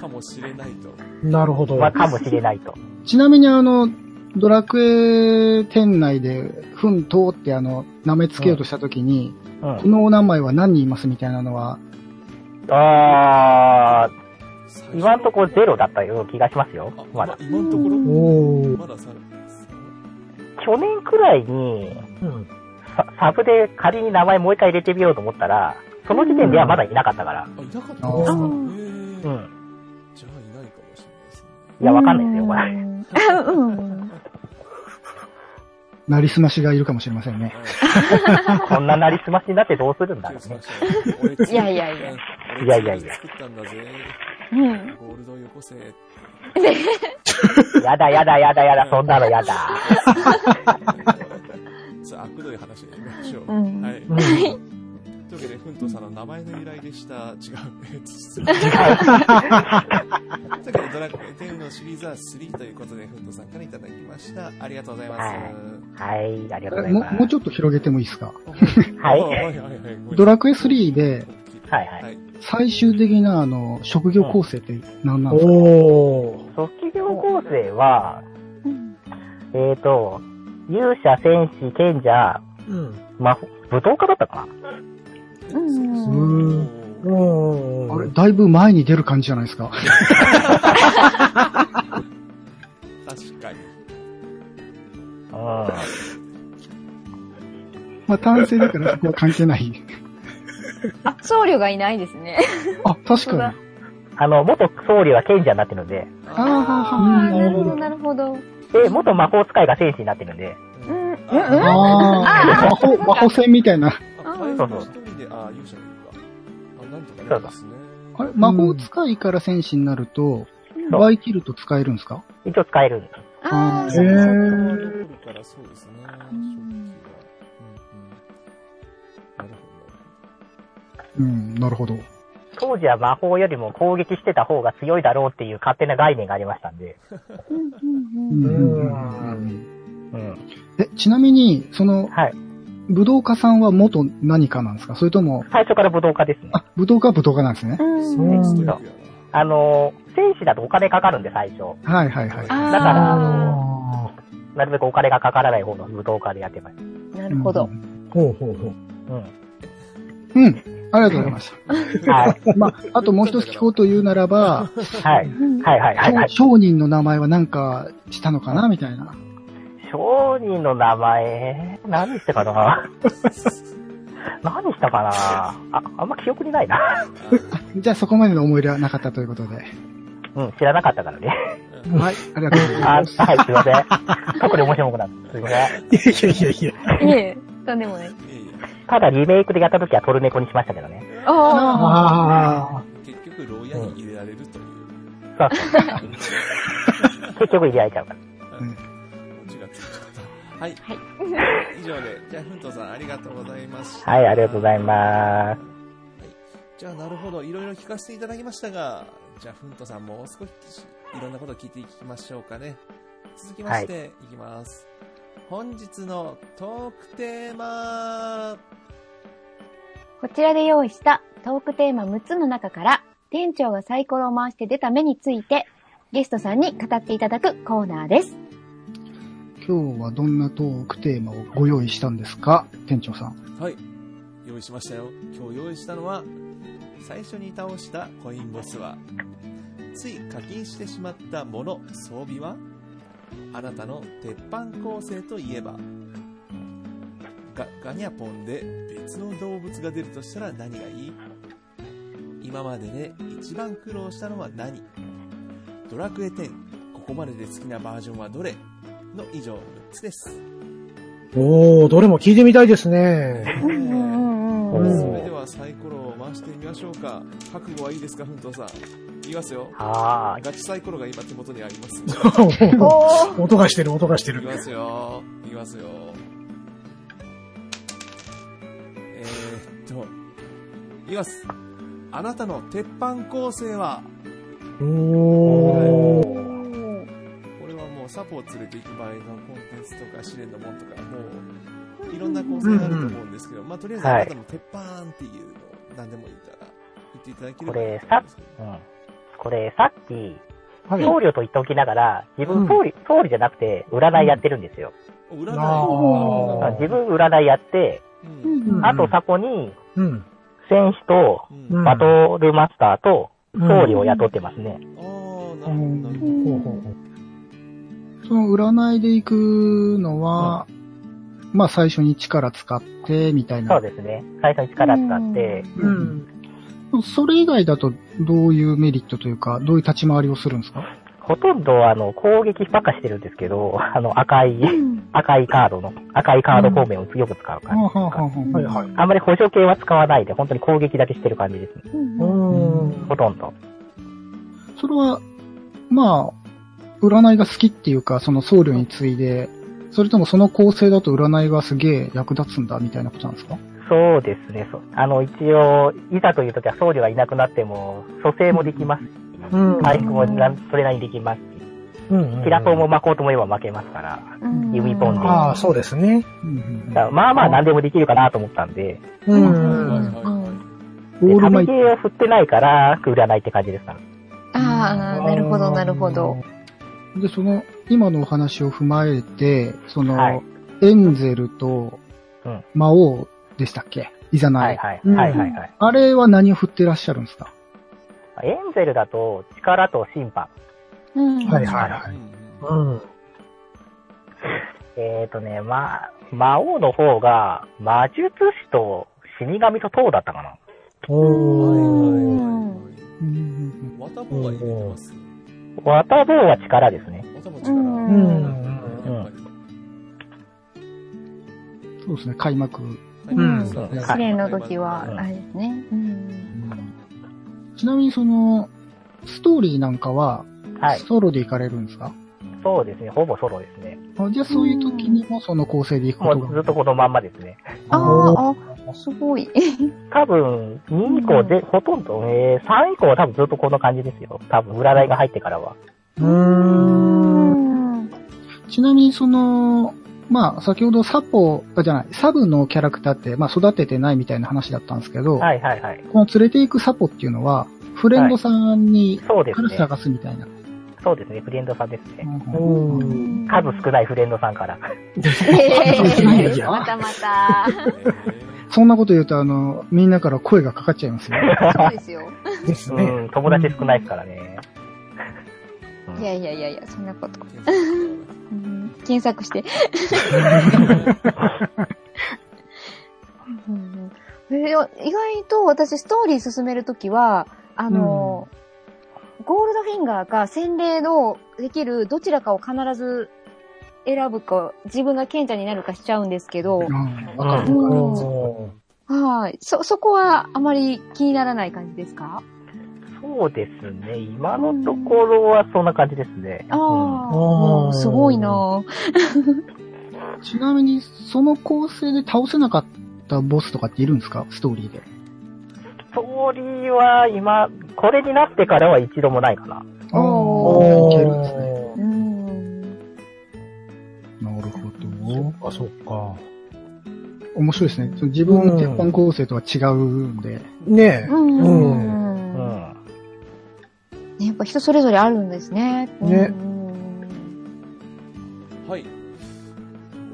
かもしれないと。なるほど。まあ、かもしれないと。ちなみにあの、ドラクエ店内で、奮闘ってあの、名前つけようとしたときに、うん。このお名前は何人いますみたいなのは、あー、今んとこゼロだったような気がしますよあ。まだ。今のところ？おー。まださ、去年くらいに、うん。ササブで仮に名前もう一回入れてみようと思ったら、その時点ではまだいなかったから。あ、いなかったんですかへうん。じゃあいないかもしれないですね。いや、わかんないですよ、これ。うんうん。なりすましがいるかもしれませんね。[laughs] こんななりすましになってどうするんだろうね。いやいやいや。いやいやいや作ったんだぜ。うん。ゴールドよこせ。やだやだやだやだ、そんなのやだ。さあ、悪どい話でいきましょう。うんはい。うんというわけで、ふんとさんの名前の由来でした。違う。えっと失礼というわけで、ドラクエ10のシリーズは3ということで、ふんとさんからいただきました。ありがとうございます。はいはい、ありがとうございもます。もうちょっと広げてもいいですか？[laughs] はい。ドラクエ3ではいはいはい。最終的なあの、職業構成って何なんですか、おー。卒業構成は、うんえっ、と、勇者、戦士、賢者、うん。魔法、武闘家だったかな？うん。うん。あれ、だいぶ前に出る感じじゃないですか。確かに。うまあ、単性だからそこは関係ない。あ、僧侶がいないですね。あ、確かに。[laughs] ん。あの、元僧侶が賢者になってるんで、あああ、あ、なるほど、なるほど。で、元魔法使いが戦士になってるんで、うん、魔法、魔法戦みたいな。あ、うん回復一人で、あ、勇者がいるか。あ、なんとかなりますね。あれ、魔法使いから戦士になると、そうバイキルト使えるんですか？一応使えるんです。ああ、へそうですね。うん、なるほど。当時は魔法よりも攻撃してた方が強いだろうっていう勝手な概念がありましたんで。え、ちなみに、その、はい。武道家さんは元何かなんですか？それとも、最初から武道家ですね。あ、武道家は武道家なんですね。うんほど。ストイックやあの、戦士だとお金かかるんで、最初。はいはいはい。だからあなるべくお金がかからない方の武道家でやってましなるほど。ーほうほうほう。た。うん。うん。ありがとうございましはい。た。まあ、あともう一つ聞こうと言うならば、はい。うんはいはいはいはい。商人の名前は何かしたのかなみたいな。商人の名前、何したかな？何したかな？あ、あんま記憶にないな。[laughs] じゃあそこまでの思い入れはなかったということで。うん、知らなかったからね。はい、ありがとうございあ、はい、ます。すいません。特に面白くなった。すいません。いやいやいやいや。いえ、とんでもない。ただリメイクでやった時はトルネコにしましたけどね。ああえ結局、牢屋に入れられるという。そう。結局入れられちゃうから。うん。はい。はい以上で、じゃあ、ふん。とさん。ありがとうございました。はい、ありがとうございます。じゃあ、なるほど。いろいろ聞かせていただきましたが、じゃあ、ふん。とさん。もう少しいろん。なことを聞いていきましょうかね。続きまして、い、きます。本日のトークテーマこちらで用意したトークテーマ6つの中から、店長がサイコロを回して出た目について、ゲストさんに語っていただくコーナーです。今日はどんなトークテーマをご用意したんですか？店長さん。はい。用意しましたよ。今日用意したのは、最初に倒したコインボスは、つい課金してしまったもの、装備は、あなたの鉄板構成といえば、ガガニャポンで別の動物が出るとしたら何がいい？今までで一番苦労したのは何？ドラクエ10、ここまでで好きなバージョンはどれ？の以上6つです。おー、どれも聞いてみたいですね。それではサイコロを回してみましょうか。覚悟はいいですか、ふんとうさん。いきますよ。はーい。ガチサイコロが今手元にあります。[laughs] 音がしてる、音がしてる。いきますよ。いきますよ。いきます。あなたの鉄板構成は、おー。おー。これはもうサポを連れて行く場合のコンテンツとか試練のもんとか、もう、いろんな構成があると思うんですけど、まあ、とりあえずあはないたの鉄板っていうのを何でもいいから言っていただければ。これ、さ、うん。これ、さっき、はい。僧侶と言っておきながら、自分僧侶、僧侶じゃなくて、占いやってるんですよ。お占い。自分占いやって、うんうんうんあとそこに、うん。戦士と、うんうんバトルマスターと、うん僧侶を雇ってますね。ああ、なるほど、その占いで行くのは、まあ最初に力使って、みたいそうな。ですね。最初に力使って、うん。それ以外だとどういうメリットというか、どういう立ち回りをするんですか？ほとんどあの、攻撃ばっかしてるんですけど、あの、赤い、赤いカードの、赤いカード方面をよく使うはあ感じ。はあはあはあはいはい。あんまり補助系は使わないで、本当に攻撃だけしてる感じですね。うんううんん。ほとんど。それは、まあ、占いが好きっていうか、その僧侶に次いで、それともその構成だと占いがすげえ役立つんだみたいなことなんですか？そうですね。あの、一応、いざという時は僧侶がいなくなっても、蘇生もできますし、うん。回復もなんそれなりにできますし、うん。キラソーも巻こうと思えば巻けますから、うん。指ポンでああ、そうですね。まあまあ何でもできるかなと思ったんで、ううん。で旅系を振ってないから、占いって感じですか。ら。ああ、なるほど、なるほど。で、その、今のお話を踏まえて、その、はい。エンゼルとうん、魔王でしたっけ？いざない。はいはい。うんはいはい。はい。あれは何を振ってらっしゃるんですか？エンゼルだと力と審判。うんはいはいはい。うんうん。えーとね、ま、魔王の方が魔術師と死神と塔だったかな。おー。うんわたぼうは入れてます。ワタボーは力ですね。わたぼう力。うんうん。そうですね、開幕。うん試練の時は、うんあれですね。うんちなみにその、ストーリーなんかは、はい。ソロで行かれるんですか、そうですね。ほぼソロですね。あじゃあそういう時にもその構成で行くことが。もうずっとこのまんまですね。あーあ、すごい。[laughs] 多分、2以降で、ほとんど、えー、3以降は多分ずっとこの感じですよ。多分、占いが入ってからは。うーんちなみにその、まあ、先ほどサポ、あじゃない、サブのキャラクターって、まあ、育ててないみたいな話だったんですけど、はいはいはい。この連れて行くサポっていうのは、フレンドさんに、そうですね。から探すみたいな。そうですね。フレンドさんですね。うんうん。数少ないフレンドさんから。ええ [laughs] またまた。[laughs] そんなこと言うと、あの、みんなから声がかかっちゃいますよ。そうですよ。ですね。うん、友達少ないですからね。いやいやいやいや、そんなこと。うん検索して。うんえー意外と私ストーリー進めるときは、あの、ゴールドフィンガーか洗礼のできるどちらかを必ず選ぶか、自分が賢者になるかしちゃうんですけど、はい。そ、そこはあまり気にならない感じですか？そうですね。今のところはそんな感じですね。ああ、うんうんすごいな [laughs] ちなみに、その構成で倒せなかったボスとかっているんですか？ストーリーで。ストーリーは今、これになってからは一度もないかな。あおあ、いけるんですね。うん。なるほど。そっか、そっか。面白いですね。その自分の鉄板構成とは違うんで。ねえ。うん。うんうん。ね、やっぱ人それぞれあるんですね。ねうんはい。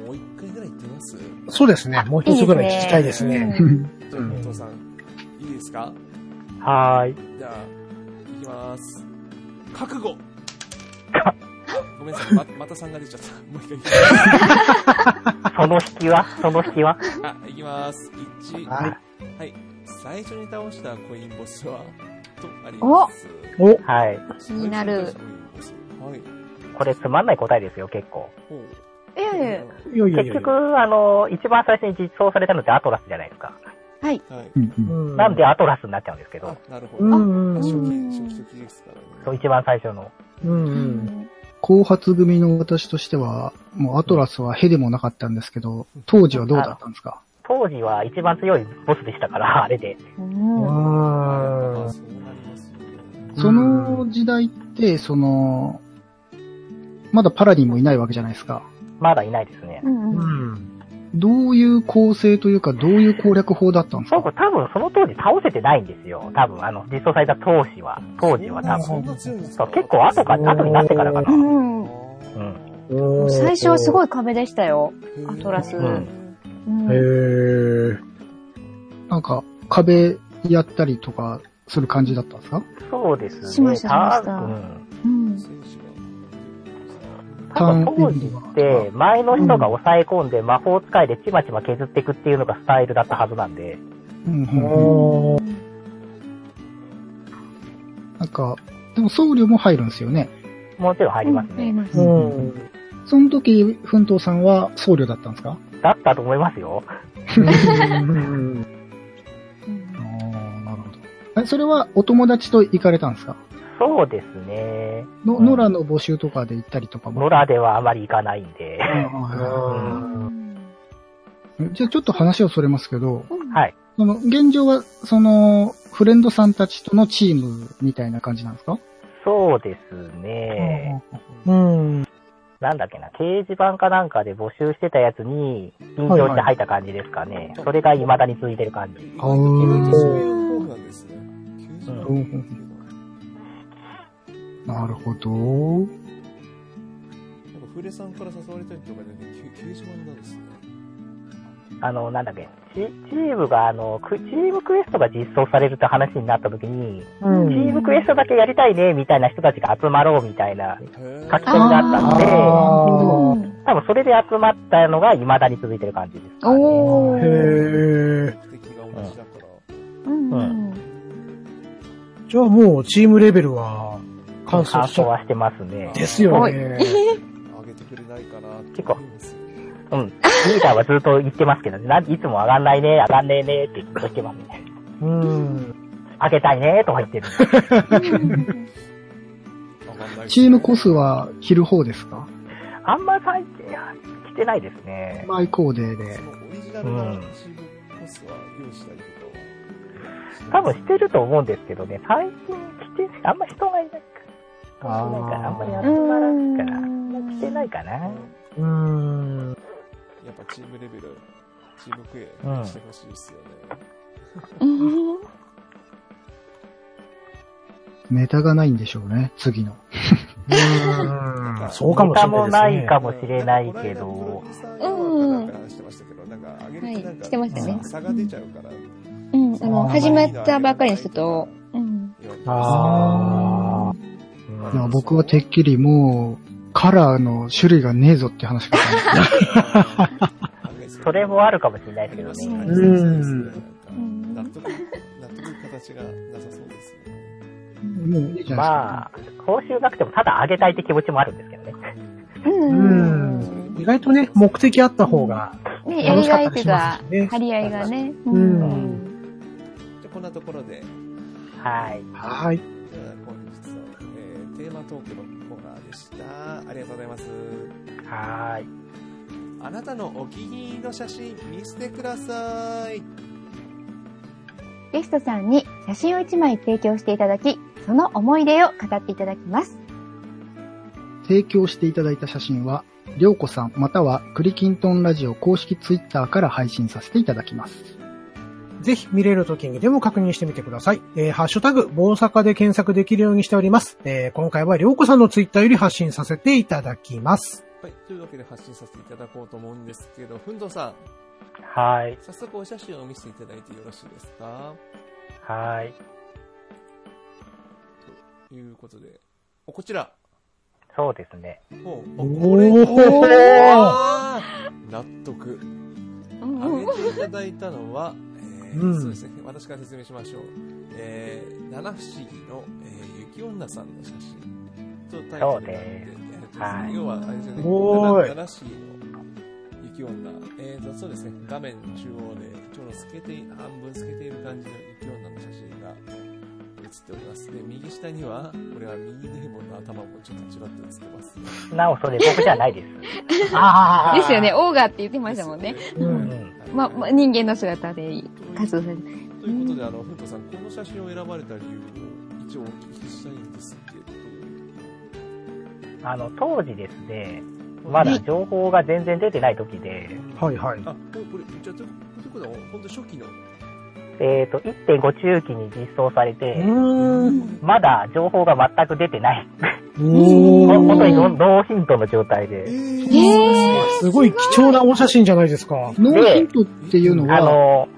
もう一回ぐらい行ってみます？そうですね。もう一つぐらい聞きたいですね。うんじゃあ、うん本藤さん、いいですか？はーい。じゃあ、いきます。覚悟ごめんなさい、ま、また3が出ちゃった。もう一回いきます。その引きは？その引きは？あ、いきます。1、ははい。最初に倒したコインボスは、とあります。お、はい。気になる。はい。これつまんない答えですよ、結構。いやいや結局、あの、一番最初に実装されたのってアトラスじゃないですか。はい。なんでアトラスになっちゃうんですけあど、、なるほど。初期、うん初期的ですからね。そう一番最初の。うんうん。後発組の私としては、もうアトラスはへでもなかったんですけど、当時はどうだったんですか？当時は一番強いボスでしたから、あれで。うんその時代って、その、まだパラディンもいないわけじゃないですか。まだいないですね。うんうんうん。どういう構成というか、どういう攻略法だったんですか？そう、多分その当時倒せてないんですよ。多分、あの、実装された当時は。当時は多分。そう結構後か、後になってからかな。ううん。ん。おー最初はすごい壁でしたよ。アトラス。ううんんへー。なんか、壁やったりとかする感じだったんですか？そうですね。しましたしましたうん当時って、前の人が抑え込んで魔法使いでちまちま削っていくっていうのがスタイルだったはずなんで、うんうんなんか、でも僧侶も入るんですよね？もちろん入りますね。入ります。うん。その時、奮闘さんは僧侶だったんですか？だったと思いますよ。それはお友達と行かれたんですか？そうですね。の、うんノラの募集とかで行ったりとかも？野良ではあまり行かないんで。うんじゃあちょっと話をそれますけど、はい。その、現状は、その、フレンドさんたちとのチームみたいな感じなんですか？そうですね。うん。なんだっけな、掲示板かなんかで募集してたやつに、緊張して入った感じですかね。それが未だに続いてる感じ。あー意外とそうなんですね。90うんうんなるほど。なんか、フレさんから誘われたりとかでね、掲示板なんですね。あの、なんだっけ、チチームが、あの、クチームクエストが実装されるって話になった時に、うんチームクエストだけやりたいね、みたいな人たちが集まろうみたいな書き込みがあったんで、多分それで集まったのが未だに続いてる感じですかね。おー。へー。目的が同じだから。うんうんじゃあもうチームレベルは完乾走しちゃ燥はしてますね。ですよはいね。上げてくれないかなって思いますよね。うん。リーダーはずっと言ってますけどね、ないつも上がんないね、上がんねえねってずっと言ってますね。うん。上げたいねとか言ってる。チームコスは着る方ですか？あんま最近来てないですね。マイコーデでそ。のオリジナルなチームコスは用意したりとかは。多分してると思うんですけどね、最近来て、あんま人がいないから。人がいないから、あんまり集まらんから、あんま来てないかな。うん。やっぱチームレベル、チームクエうんしてほしいですよね。うんネタがないんでしょうね、次の。うんそうかもしれない。ネタもないかもしれないけどこの間プロデューサーがなんか話してましたけど、なんか上げるとなんか、はいしてましたね差が出ちゃうから、うん、あの、始まったばっかりの人と、うん。言われてあいや僕はてっきりもう、カラーの種類がねえぞって話かそれもあるかもしれないですけどね。うん納得、納得いく形がなさそうですね。もういいじゃないですか。まあ、報酬なくてもただ上げたいって気持ちもあるんですけどね。う。うんん。意外とね、目的あった方が。ね、やりがいっていうか張り合いがね。うんなところで、はい。はい。じゃあ本日の、えーテーマトークのコーナーでした。ありがとうございます。はーい。あなたのお気に入りの写真見せてください。ゲストさんに写真を1枚提供していただき、その思い出を語っていただきます。提供していただいた写真は、りょうこさんまたはクリキントンラジオ公式ツイッターから配信させていただきます。ぜひ見れる時にでも確認してみてください。えー、ハッシュタグ、大阪で検索できるようにしております。えー、今回はりょうこさんのツイッターより発信させていただきます。はい。というわけで発信させていただこうと思うんですけど、ふんどうさん、はい。早速お写真を見せていただいてよろしいですか？はい。ということで、お、こちら。そうですね。おおこれ、ーあー納得。うん挙げていただいたのは、えーうん。そうですね、私から説明しましょう。えー、七不思議の、えー、雪女さんの写真とタイトルがあって、えーとはい。要は、あれですよね、七不思議の雪女。えーと、そうですね、画面中央で、ちょうど透けてい、半分透けている感じの雪女の写真が写っております。で、右下には、これはミニデーモンの頭もちょっとちらっと写ってます。なお、それ僕じゃないです。[laughs] あですよね、オーガーって言ってましたもんね。ですようんはいま、ま、人間の姿で活動されて。ということで、あの、ふんとさん、この写真を選ばれた理由を一応お聞きしたいんですけど。あの、当時ですね、まだ情報が全然出てない時で、はいはい。あ、これ、これ、じゃあ、ということは、本当初期の。えっ、と、1.5中期に実装されうて。まだ情報が全く出てない。本当にノー。ノーヒントの状態で。えすごい貴重なお写真じゃないですか。ノーヒントっていうのあは、の、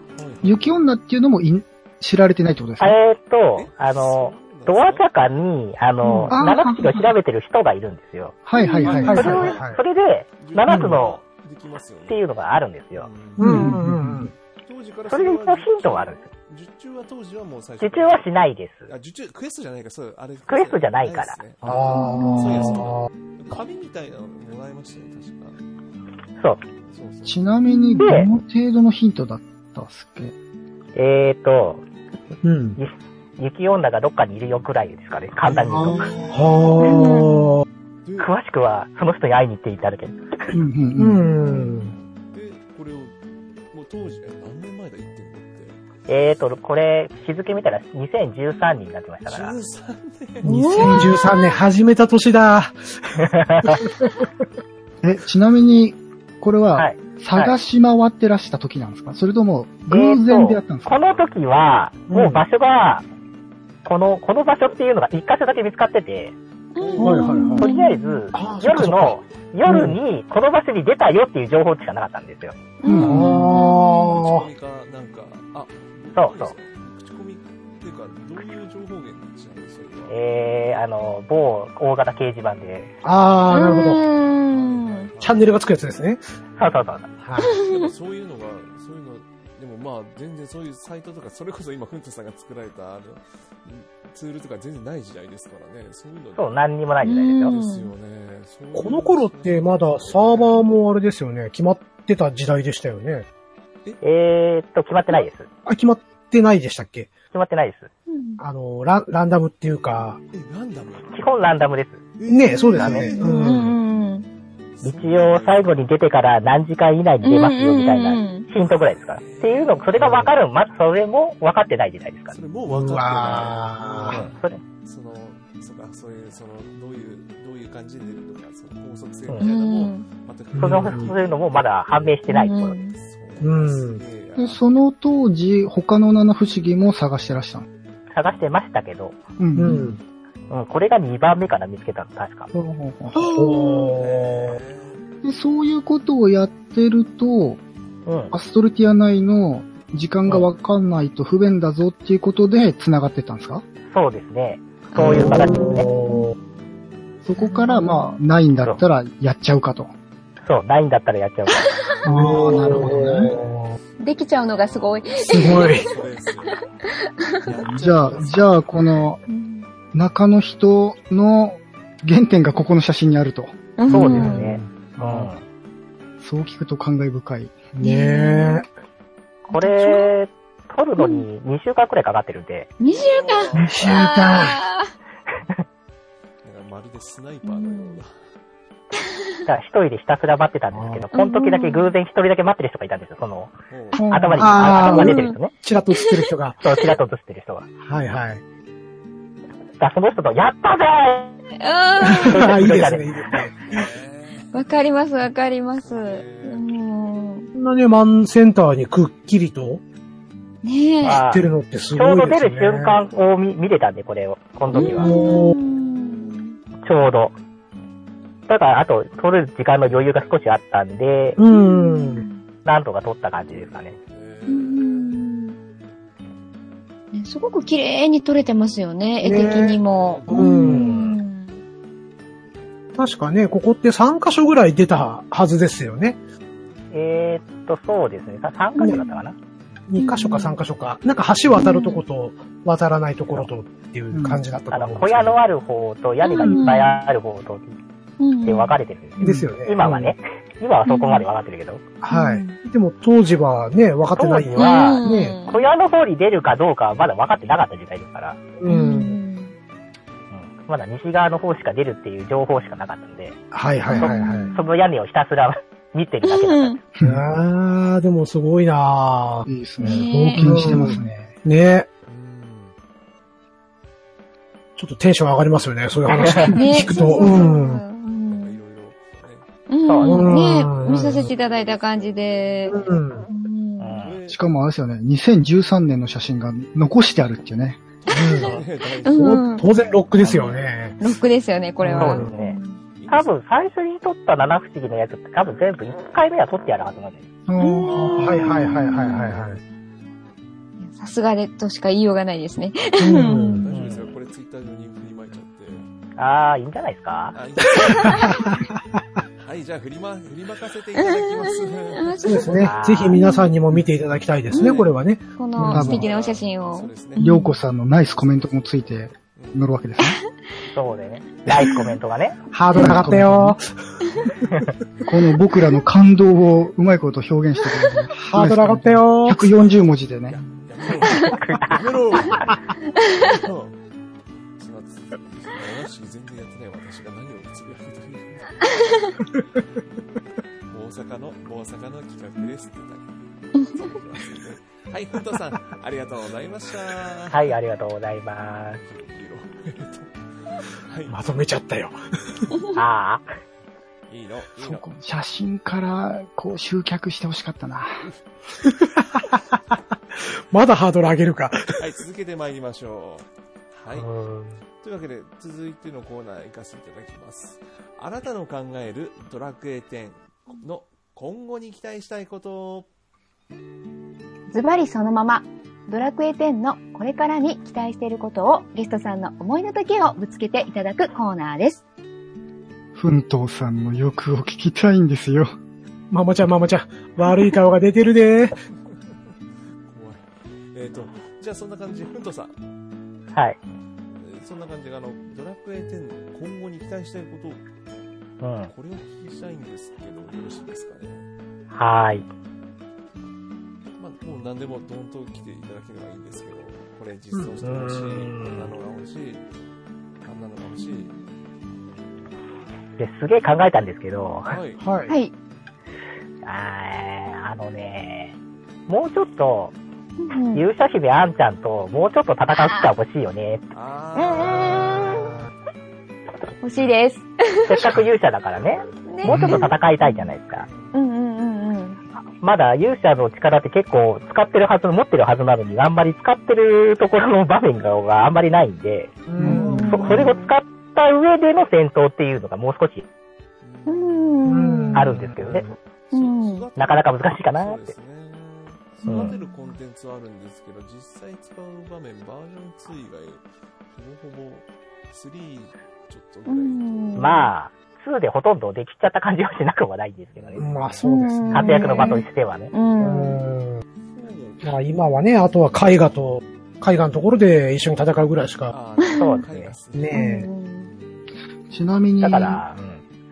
雪女っていうのもい知られてないってことですか？えっ、と、あの、ドアチャカに、あの、うん七つを調べてる人がいるんですよ。はいはいはいはい。それを、はい。それで、七つの。っていうのがあるん。ですよ。うん。うん。うんそれで一応ヒントはあるんですよ。受注は当時はもう最初。受注はしないです。あ、受注、クエストじゃないか、そう、あれ。クエストじゃないからですねあそうや、ーそうだ。紙みたいなのもらいましたよ、確か。そう。そうそう。ちなみに、どの程度のヒントだったっすっけ？えっ、と、うん。雪女がどっかにいるよくらいですかね。簡単に言うと。はで、詳しくは、その人に会いに行っていただける。うんう。ん。で、これを、もう当時、えっ、と、これ、日付見たら2013年になってましたから。13年。2013年。始めた年だ。[laughs] え、ちなみに、これははい、探し回ってらした時なんですか？それとも、偶然でやったんですか？この時は、もう場所が、この、この場所っていうのが一箇所だけ見つかってて、はいはいはい。とりあえずあ、夜の、夜にこの場所に出たよっていう情報しかなかったんですよ。うん。あ口コミか、なんか、あ、そうそう口コミっていうか、どういう情報源なんですか。えー、あの、某大型掲示板で、あー、なるほど。ど。チャンネルがつくやつですね。そうそうそう。はい。でもそういうのが、そういうの、でもまあ、全然そういうサイトとか、それこそ今、ふんとさんが作られた、あの、ツールとか全然ない時代ですからね。そういうのそう、何にもない時代ですよ。ですよね。そういうこの頃ってまだサーバーもあれですよね。決まってた時代でしたよね。えーっと、決まってないです。あ、決まってないでしたっけ？決まってないです。あの、ラン、ランダムっていうか、え、なんだろう基本ランダムです。ねそうですよね。一応、最後に出てから何時間以内に出ますよ、みたいなヒントぐらいですから。っていうの、それが分かる、まずそれも分かってない時代ですからそ。れもう分かってうわない。ーそれ、その、そうか、そういう、その、どういう、どういう感じで出るのか、その法則性みうたいなのも、ん。全くその、そういうのもまだ判明してないところ。うんそうなんでその当時、他の七不思議も探してらしたの？探してましたけど、うんううん。ん。うん、これが2番目から見つけたの、確か。ほうほうほうおー。でそういうことをやってると、うん。アストルティア内の時間がわかんないと不便だぞっていうことで繋がってったんですか？そうですね。そういう形ですね。そこから、まあ、ないんだったらやっちゃうかと。そう、ないんだったらやっちゃうから。ああ、なるほどね。できちゃうのがすごい。すごい。[laughs] じゃあ、じゃあ、この中の人の原点がここの写真にあると。うんそうですね。うん。そう聞くと感慨深い。ねこれ、撮るのに2週間くらいかかってるんで、2週間え。2週間。[laughs] まるでスナイパーのような。だから一人でひたすら待ってたんですけど、この時だけ偶然一人だけ待ってる人がいたんですよ。その、頭に、頭が出てる人ね。ちらっと映ってる人が。[laughs] そう、ちらっと映ってる人が。はいはい。だその人と、やったぜーああいいですね、いいですね。ーわかります、わかります。うえーんこんなね、マンセンターにくっきりと、ねえ。まあ出るのってすちょうどごいですね。出る瞬間を見見れたんで、これを。この時は。ちょうど。だから、あと、撮る時間の余裕が少しあったんで、うん。なんとか撮った感じですかね。うんねすごく綺麗に撮れてますよね、絵ね的にも。うんん確かね、ここって3箇所ぐらい出たはずですよね。えー、っと、そうですね。さ3箇所だったかな。2箇所か3箇所か。なんか橋渡るとこと渡らないところとっていう感じだったあの、と思うんですけど。小屋のある方と屋根がいっぱいある方とうんで分かれてるんですよ。ですよね。今はね。今はそこまで分かってるけど。はい。でも当時はね、分かってないよ当時。はね小屋の方に出るかどうかはまだ分かってなかった時代ですから。う。うんんうんまだ西側の方しか出るっていう情報しかなかったんで、はいはいはいはい。その屋根をひたすら見てるだけだった。あー、でもすごいなぁ。いいですね。冒険してますね。ねうんちょっとテンション上がりますよね、そういう話ね聞くと。そうそうそううん。うんそうねうん見させていただいた感じで。うん。しかもあれですよね、2013年の写真が残してあるっていうね。当然ロックですよね。ロックですよね、これは。そうですね多分最初に撮った七不思議のやつって多分全部1回目は撮ってやるはずなんで。うんはいはいはいはいはいはい。さすがでとしか言いようがないですね。うん大丈夫ですよ。これツイッター上に振りまいちゃって。あー、いいんじゃないですか？はい、じゃあ振りま、振りまかせていただきます。そうですね。ぜひ皆さんにも見ていただきたいですね、これはね。この素敵なお写真をそう。ですね。りょうこさんのナイスコメントもついて載るわけですね。そうでね。ナイスコメントがね。ハードル上がったよ。[laughs] この僕らの感動をうまいこと表現してくれる。ハードル上がったよ。140文字でね。やめろ [laughs] 大阪の、大阪の企画ですって言ったり。はい、ふんとさん、ありがとうございました。はい、ありがとうございます。はい、まとめちゃったよ。[laughs] あいいの、いいの。写真からこう集客してほしかったな。[laughs] まだハードル上げるか。はい、続けてまいりましょう。あ。はい。うんというわけで、続いてのコーナー行かせていただきます。あなたの考えるドラクエ10の今後に期待したいこと。ズバリそのまま、ドラクエ10のこれからに期待していることをゲストさんの思いの丈をぶつけていただくコーナーです。奮闘さんの欲を聞きたいんですよ。ママちゃんママちゃん、悪い顔が出てるで。怖い。えっ、と、じゃあそんな感じで、ふんとさん、はい。えーそんな感じで、あの、ドラクエ10今後に期待したいこと、うん。これをお聞きしたいんですけど、よろしいですかね？はーい。まあ、もう何でもドンと来ていただければいいんですけど、これ実装してほしい、こうんんなのが欲しい、あんなのが欲しい。で、すげえ考えたんですけど、はい。はい。はい。あーあのね、もうちょっと、うん勇者姫あんちゃんともうちょっと戦う機会欲しいよね。あ欲しいです。せっかく勇者だからね。ねもうちょっと戦いたいじゃないですか。うんうんうんうん。まだ勇者の力って結構使ってるはず、持ってるはずなのに、あんまり使ってるところの場面があんまりないんで、うんそそれを使った上での戦闘っていうのがもう少し。あるんですけどね。うん。なかなか難しいかなってそうです。ね。育てるコンテンツはあるんですけど、実際使う場面、バージョン2以外、ほぼほぼ3ちょっとぐうらい。ん。まあ、2でほとんどできちゃった感じはしなくもないんですけどね。まあそうですね。活躍の場としてはね。うん。うんまあ今はね、あとは絵画と、絵画のところで一緒に戦うぐらいしか。そうですねね。ねちなみにだ、から、うん。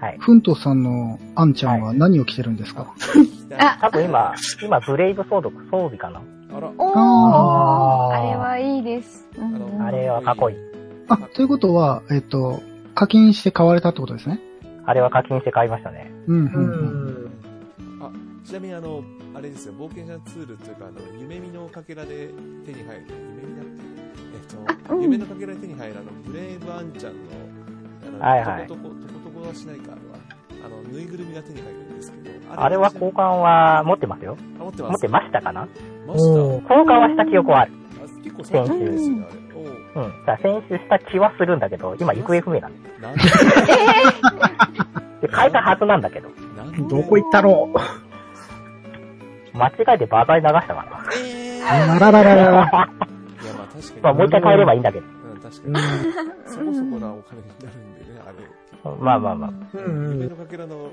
はい。奮闘さんのあんちゃんは何を着てるんですか、あ [laughs] 多分今、今、ブレイブソード装備かな。あら、おーあーあれはいいです。あれはかっこいい。あ、ということは、えっと、課金して買われたってことですね？あれは課金して買いましたね。うん、うん、ううん。ん。あ、ちなみにあの、あれですよ、冒険者ツールというか、あの、夢見のかけらで手に入る、夢見だってえっと、うん夢のかけらで手に入るあの、ブレイブアンちゃんの、あの、はいはいトコトコ、トコはしないか、あれは。あの、ぬいぐるみが手に入るんですけど、あれは交換は持ってますよ。あ持ってます？持ってましたかな？交換はした記憶はある。あ結構最近ですよね、あれ。おううん。だから先週した気はするんだけど、今行方不明なんでなんで、で変えたはずなんだけど、なんで？どこ行ったろう？間違えてバーザーに流したからな。えー、あららららら。いや、まあ確かに。まあもう一回変えればいいんだけど。うん、確かに。そこそこなお金になるんで。まあまあまあ。うんうん。夢のかけらの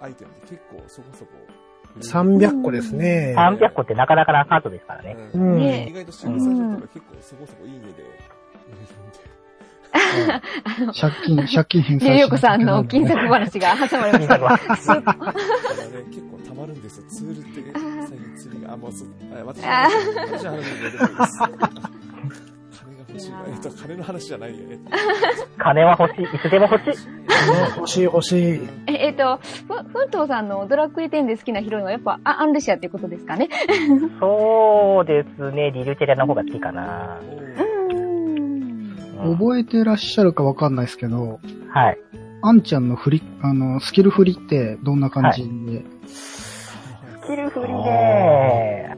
アイテムって結構そこそこ。300個ですね。300個ってなかなかなカードですからね。ううんん。ね意外とシンサイトとか結構そこそこいい値で。借金、借金返済しなきゃで、りょうこさんの金策話が挟まれました。すっだからね、結構溜まるんですよ。ツールって、最近釣りが、あ、もう私のあ話、私の話でどうでもいいです。欲しい。えっと、金の話じゃないよね。金は欲しい。いつでも欲しい。欲しい欲しい。え、えっと、ふ、ふんとうさんのドラクエ10で好きなヒロインはやっぱ、あアンルシアっていうことですかね？そうですね。リルチェラの方が好きかな。覚えてらっしゃるかわかんないですけど、はい。あんちゃんの振り、あの、スキル振りってどんな感じで、スキル振りね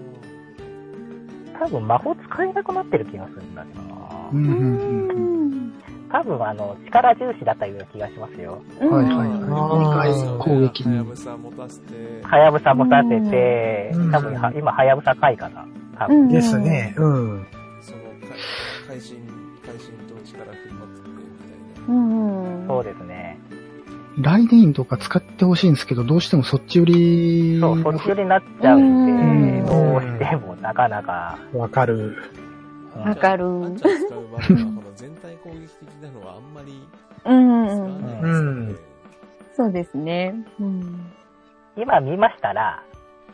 多分魔法使えなくなってる気がするんだけどなう。んううんうんん。多分あの、力重視だったような気がしますよ。はいはいあはい。攻撃にはやぶさ持たせて、はやぶさ持たせてうん、多分は今はやぶさ回かな。多分。うんですね。うん。その、か会心、会心と力振りまくって、みたいな。うん。そうですね。ライデインとか使ってほしいんですけど、どうしてもそっち寄りそう、そっち寄りになっちゃうんで、うんどうしてもなかなか。わかる。うんわかる。あんちゃん使う場合は、この全体攻撃的なのはあんまりうん使わうん。ないですよね。そうですね。うん。今見ましたら、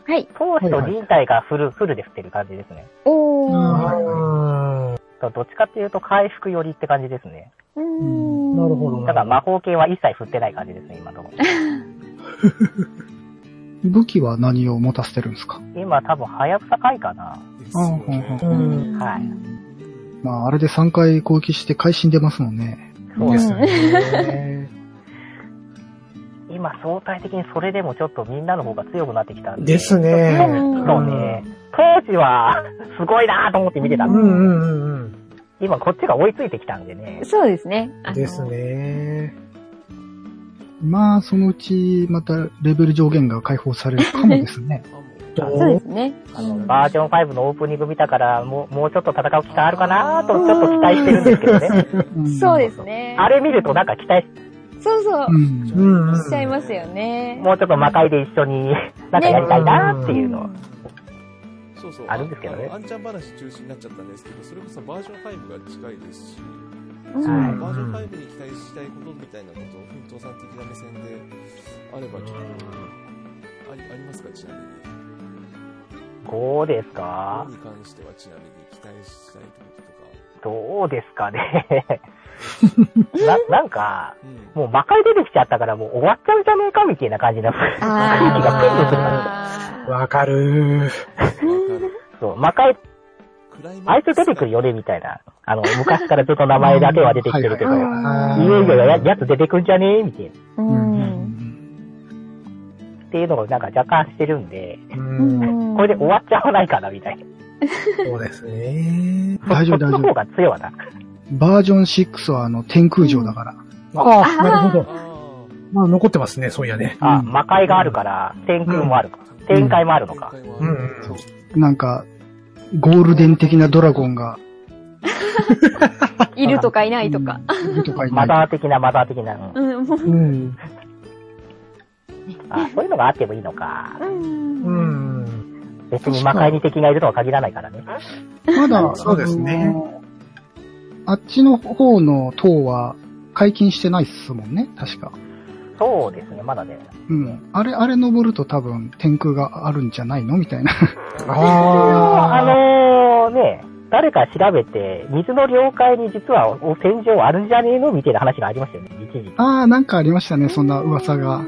はい。投手と人体がフル、フルで振ってる感じですね。おうんー。うん。どっちかっていうと回復寄りって感じですね。うんなるほどだから魔法系は一切振ってない感じですね、今のところ。[laughs] 武器は何を持たせてるんですか？今多分、はやぶさ回かな。ですよねあうん。はい。まあ、あれで3回攻撃して会心出ますもんね。そうですね。[laughs] ね。今相対的にそれでもちょっとみんなの方が強くなってきたんで。ですね。そうね。当時は、[laughs] すごいなと思って見てたで、うんんうんうんうん。今こっちが追いついてきたんでね。そうですね。です。ね。まあ、そのうち、またレベル上限が解放されるかもですね。[laughs] そうですね。あの、バージョン5のオープニング見たから、もう、もうちょっと戦う機会あるかなと、ちょっと期待してるんですけどね。んそうですね。あれ見るとなんか期待、そうそう。しちゃいますよね。もうちょっと魔界で一緒に、なんかやりたいなっていうの。そうそう。あるんですけどねあんちゃん話中心になっちゃったんですけど、それこそバージョン5が近いですし、バージョン5に期待したいことみたいなことを、奮闘さん的な目線であれば、きっと、ありありますか、ちなみに。5ですか？5に関してはちなみに期待したいこととか。どうですかね？[laughs] な、なんか、うん。もう魔界出てきちゃったからもう終わっちゃうんじゃねえかみたいな感じの雰囲気がプンとくるあわかる。わかる。そう、魔界、あいつ出てくるよねみたいな。あの、昔からずっと名前だけは出てきてるけど、うんいよいよややつ出てくんじゃねえ？みたいな。ーうう。んんっていうのをなんか若干してるんで、う。うんんこれで終わっちゃわないかなみたいな。そうですね。大丈夫、大丈夫。方が強いわな。バージョン6はあの、天空城だから。ああ、なるほど。あまあ、残ってますね、そういやね。あ、うん魔界があるから、天空もあるか。天界もあるのか。うんうん。なんか、ゴールデン的なドラゴンが [laughs] いるとかいないとか。いるとかいマない。ザー的なマザー的な。うん。あ、そういうのがあってもいいのか。ううん。ん。別に魔界に敵がいるとは限らないからね。まだ、そうですねあっちの方の塔は解禁してないっすもんね、確か。そうですね、まだね。うん。あれ、あれ登ると多分天空があるんじゃないの？みたいな。ああのね、誰か調べて、水の領海に実はお戦場あるんじゃねえの？みたいな話がありましたよね、一時。ああ、なんかありましたね、そんな噂が。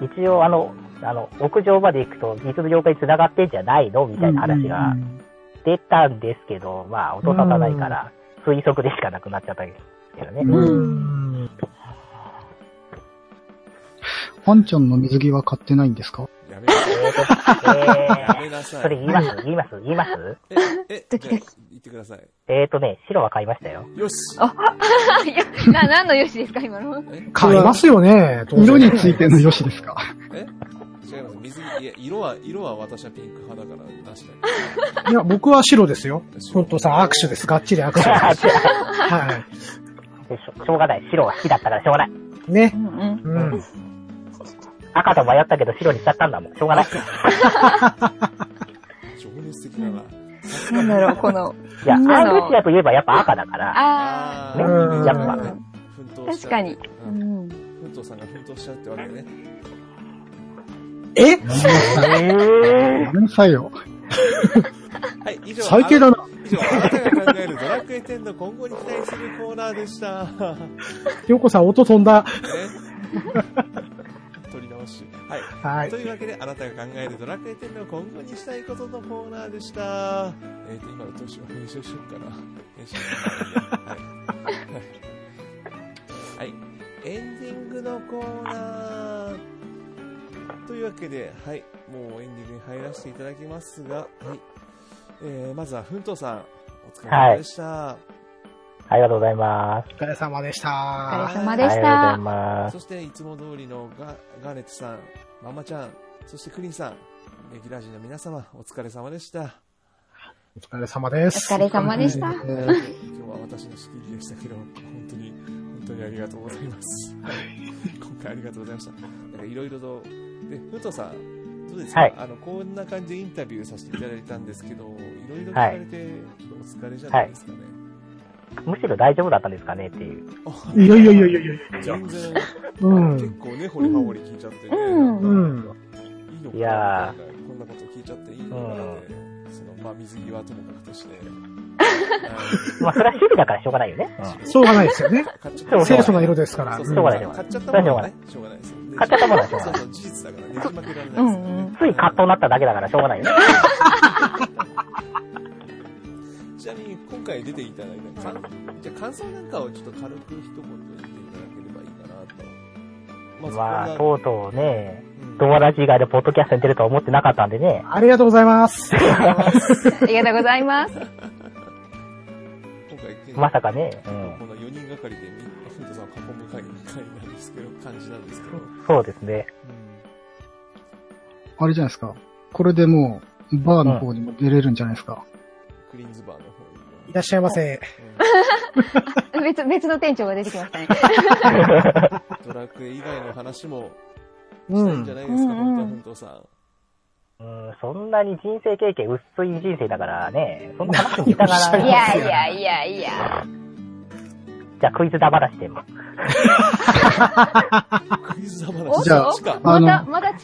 一応あの、あの、屋上まで行くと水の領海に繋がってんじゃないの？みたいな話がうん出たんですけど、まあ、音沙汰ないから、推測でしかなくなっちゃったけどね。あ。うん。パンちゃんの水着は買ってないんですか？[laughs] えーそれい。言います？言います？言います？え、え、ドキドキじゃあ言ってください。えーとね、白は買いましたよ。よし。いや、[laughs] な、何のよしですか、今の？え？買いますよね、色についての良しですか？え？違います。水着、いや、色は、色は私はピンク派だから出したい。いや、僕は白ですよ。本当さん、握手です。がっちり握手です。[laughs] はでしょしょうがない。白は好きだったからしょうがない。い。ねう。んうん。うん。赤と迷ったけど白にしちゃったんだもん。しょうがない。情熱的だな。なんだろう、この。いや、アンみんなのグシアといえばやっぱ赤だから。あーうんやっぱね奮闘しちゃう確かに。ううんん。奮闘さんが奮闘しちゃうってわけね。え？えーやめなさいよ。はい、以上。最低だな。以上、あなたが考えるドラクエ10の今後に期待するコーナーでした。ね。ようこさん、音飛んだ。取し。はい。はいと。いうわけで、あなたが考えるドラクエ10の今後にしたいことのコーナーでした。えっ、と、今のどうしよう。編集しようかな。編集しようかな。はい。はい。エンディングのコーナー。というわけで、はい。もうエンディングに入らせていただきますが、はい。えー、まずは、ふんとうさん、お疲れ様でした。ありがとうございます。お疲れ様でしお疲れた。様でしありがとうございた。ます。そして、いつも通りのガガーネットさん、ママちゃん、そしてクリンさん、レギュラー陣の皆様、お疲れ様でした。お疲れ様です。お疲れ様でした。今日は私の仕切りでしたけど、本当に、本当にありがとうございます。はい。今回ありがとうございました。なんかいろいろと、で、ふとさん、どうですか、はいあの、こんな感じでインタビューさせていただいたんですけど、いろいろ聞かれて、ちょっとお疲れじゃないですかね。むしろ大丈夫だったんですかねっていう。あいやいやいやいやいや。全然、うん。結構ね、掘り葉掘り聞いちゃってね。うんうん。いいのかないやこんなこと聞いちゃっていいのかなって、その、まあ、水着はともかくとして。まあ、それは趣味だからしょうがないよね。しょうがないですよね。清楚な色ですから。そうしょうがない買っちゃったものはね、しょうがないです買っちゃったものはしょうがないそうそう、事実だからねじ曲げられないですようんうね。ん。ついカットになっただけだからしょうがないよね。[laughs] ちなみに、今回出ていただいた感、じゃあ感想なんかをちょっと軽く一言言っていただければいいかなと。まあ、とうとうね、うんドアラジ以外でポッドキャストに出るとは思ってなかったんでね。ありがとうございます。[laughs] ありがとうございます。今回、まさかね。うん。この4人がかりでみ、フントさんを囲む会会なんですけど、感じなんですけど、そうですね。あれじゃないですか。これでもう、バーの方にも出れるんじゃないですか。クリーンズバーの方にいらっしゃいませ。別、別の店長が出てきましたね。[laughs] ドラクエ以外の話もしうんたいんじゃ。ないですか、うんうん本当さん。うん、そんなに人生経験薄い人生だからね、そんな話にし [laughs] たがいら、やいやいやいや。じゃあクイズだ話でも。クイズだおっ話。じゃあまた、また違う？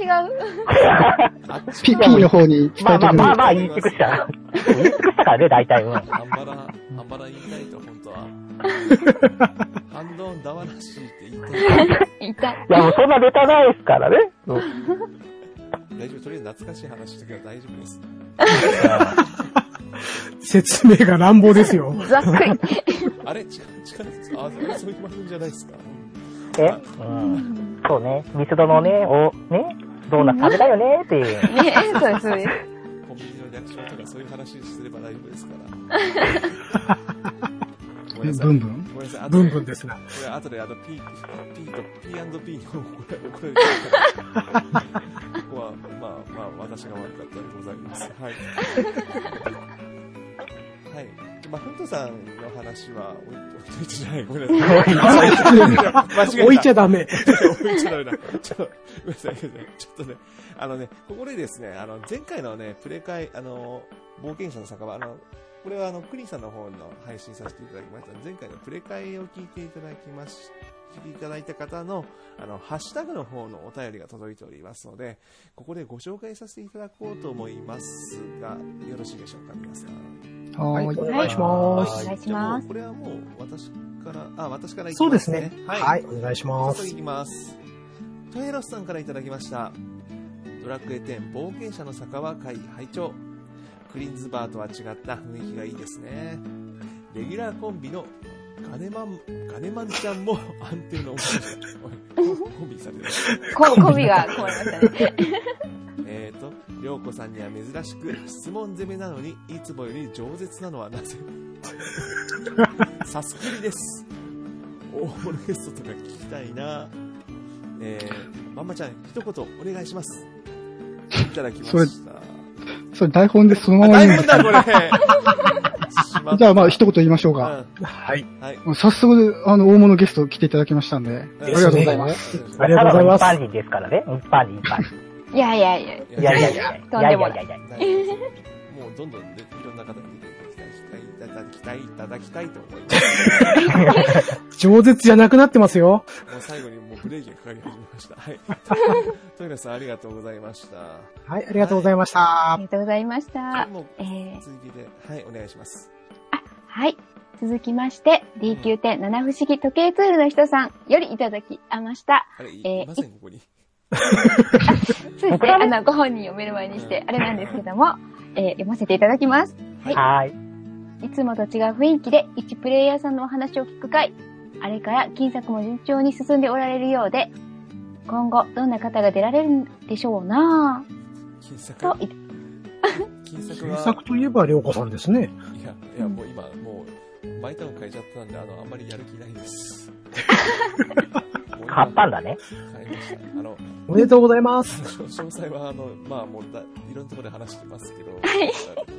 あっち P、P の方に伝まあまあ。まあまあ言い尽くした。言い尽くしたからね、大体。うん。アンバラ、アンバラ言いたいと、本当は。ハンドンダワらしいって言いたい。いやもうそんなネタないですからね。うん大丈夫、とりあえず懐かしい話してから大丈夫です。説明が乱暴ですよ。ざっくり。あれ？近近いですかあ、そういう番組じゃないですか？え？うん。そうね。ミスドのね、お、ね、ドーナツ食べたよね？っていう。ね、そうです、そうです。コンビニの略称とかそういう話すれば大丈夫ですから。[laughs] ごめんなさい。ブンブンごめんなさい。あとブンブンですな。これ後であの P、P と P&P に怒られてる。は、まあまあ、私が悪かったでございます。はい。はい。まあ、ふんとさんの話は置い置いといてじゃない。ごめんなさい。間違えた。置いちゃダメ。置いちゃダメだ。ちょっと、ごめんなさい。ごめんなさいちょっとね、あのね、ここでですね、あの、前回のね、プレ会、あの、冒険者の酒場、あの、これはあの、クリンさんの方の配信させていただきました。前回のプレ会を聞いていただきまし、聞いていただいた方の、あの、ハッシュタグの方のお便りが届いておりますので、ここでご紹介させていただこうと思いますが、よろしいでしょうか、皆さん。はーい。お願いします。お願いしますこれはもう、私から、あ、私からいきそうまねですすね。。はい、お願いします早速い。きます。トエロスさんからいただきました。ドラクエ10冒険者の酒場会拝聴クリーンズバーとは違った雰囲気がいいですね。レギュラーコンビのガネマン、ガネマンちゃんも [laughs] 安定のお話だ。おいコンビされてる。[laughs] こ、コビが困りましたね。えーと、りょうこさんには珍しく質問攻めなのに、いつもより饒舌なのはなぜ？さすきりです。大物ゲストとか聞きたいな。えー、まんまちゃん、一言お願いします。いただきまそれした。それ台本でそのまあ、ま言うんです大変だ、これ。[laughs] じゃあまあ一言言いましょうか。はい。うんはい。早速、あの、大物ゲスト来ていただきましたんで、ありがとうございます。ありがとうございます一般人ですからね。一般人、一般人。いやいやいや。いやいやいや。とんでもないやいやいやいや。もうどんどんねいろんな方に出ていただきたい、いただきたい、いただきたいと思います。饒舌じゃなくなってますよ。もう最後にブレーキがかかり始めました。はい。[laughs] トさんありがとうございました。はい、ありがとうございましたあり。がとうございました。もうえー、続きで、はい、お願いします。はい。続きまして、D9.7 不思議時計ツールの人さんよりいただきました。あれ、いえーいません、ここに。[laughs] そうですね。あの、ご本人を目の前にして、あれなんですけども、えー読ませていただきます。はいはい。いつもと違う雰囲気で、一プレイヤーさんのお話を聞く会。あれから、金作も順調に進んでおられるようで、今後、どんな方が出られるんでしょうな金作ぁと、い金作は、原作といえば、りょうこさんですね。いや、いや、もう今、もう、毎ターン変えちゃったんで、あの、あんまりやる気ないです。[laughs] 買ったんだね。買いました。あの、おめでとうございます。詳細は、あの、まあ、もうだ、いろんなところで話してますけど、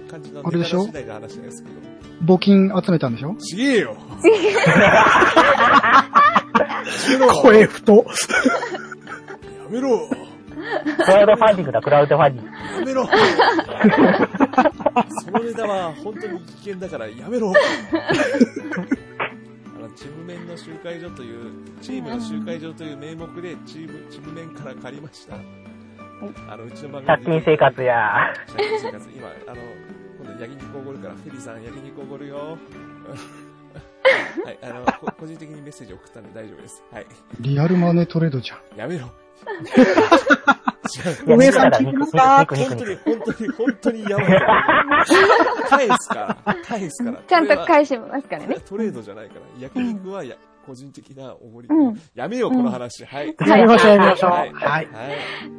漢字のあれでしょ？次第で話してないですけど、募金集めたんでしょ？ちげえよ。声太。やめろ。クラウドファンディングだ、クラウドファンディング。やめろ。そのネタは本当に危険だからやめろチーム面の集会所という、チームの集会所という名目でチーム、チーム面から借りました。あの、うちの番組借金生活や。借金生活。今、あの、今度焼肉おごるから、フェリーさん焼肉おごるよ。はい、あの、こ個人的にメッセージ送ったんで大丈夫です。はい。リアルマネートレードじゃん。やめろ。違う。いや、お姉さん肉だから肉、肉、肉、肉、本当に、肉。本当に、本当にやばい。返すから。返すから。[laughs] ちゃんと返しますからね。トレードじゃないから。焼肉はや、個人的なおごり。うんやめよう、この話。はい。やりましょう、やりましょう。はい。はい。はい。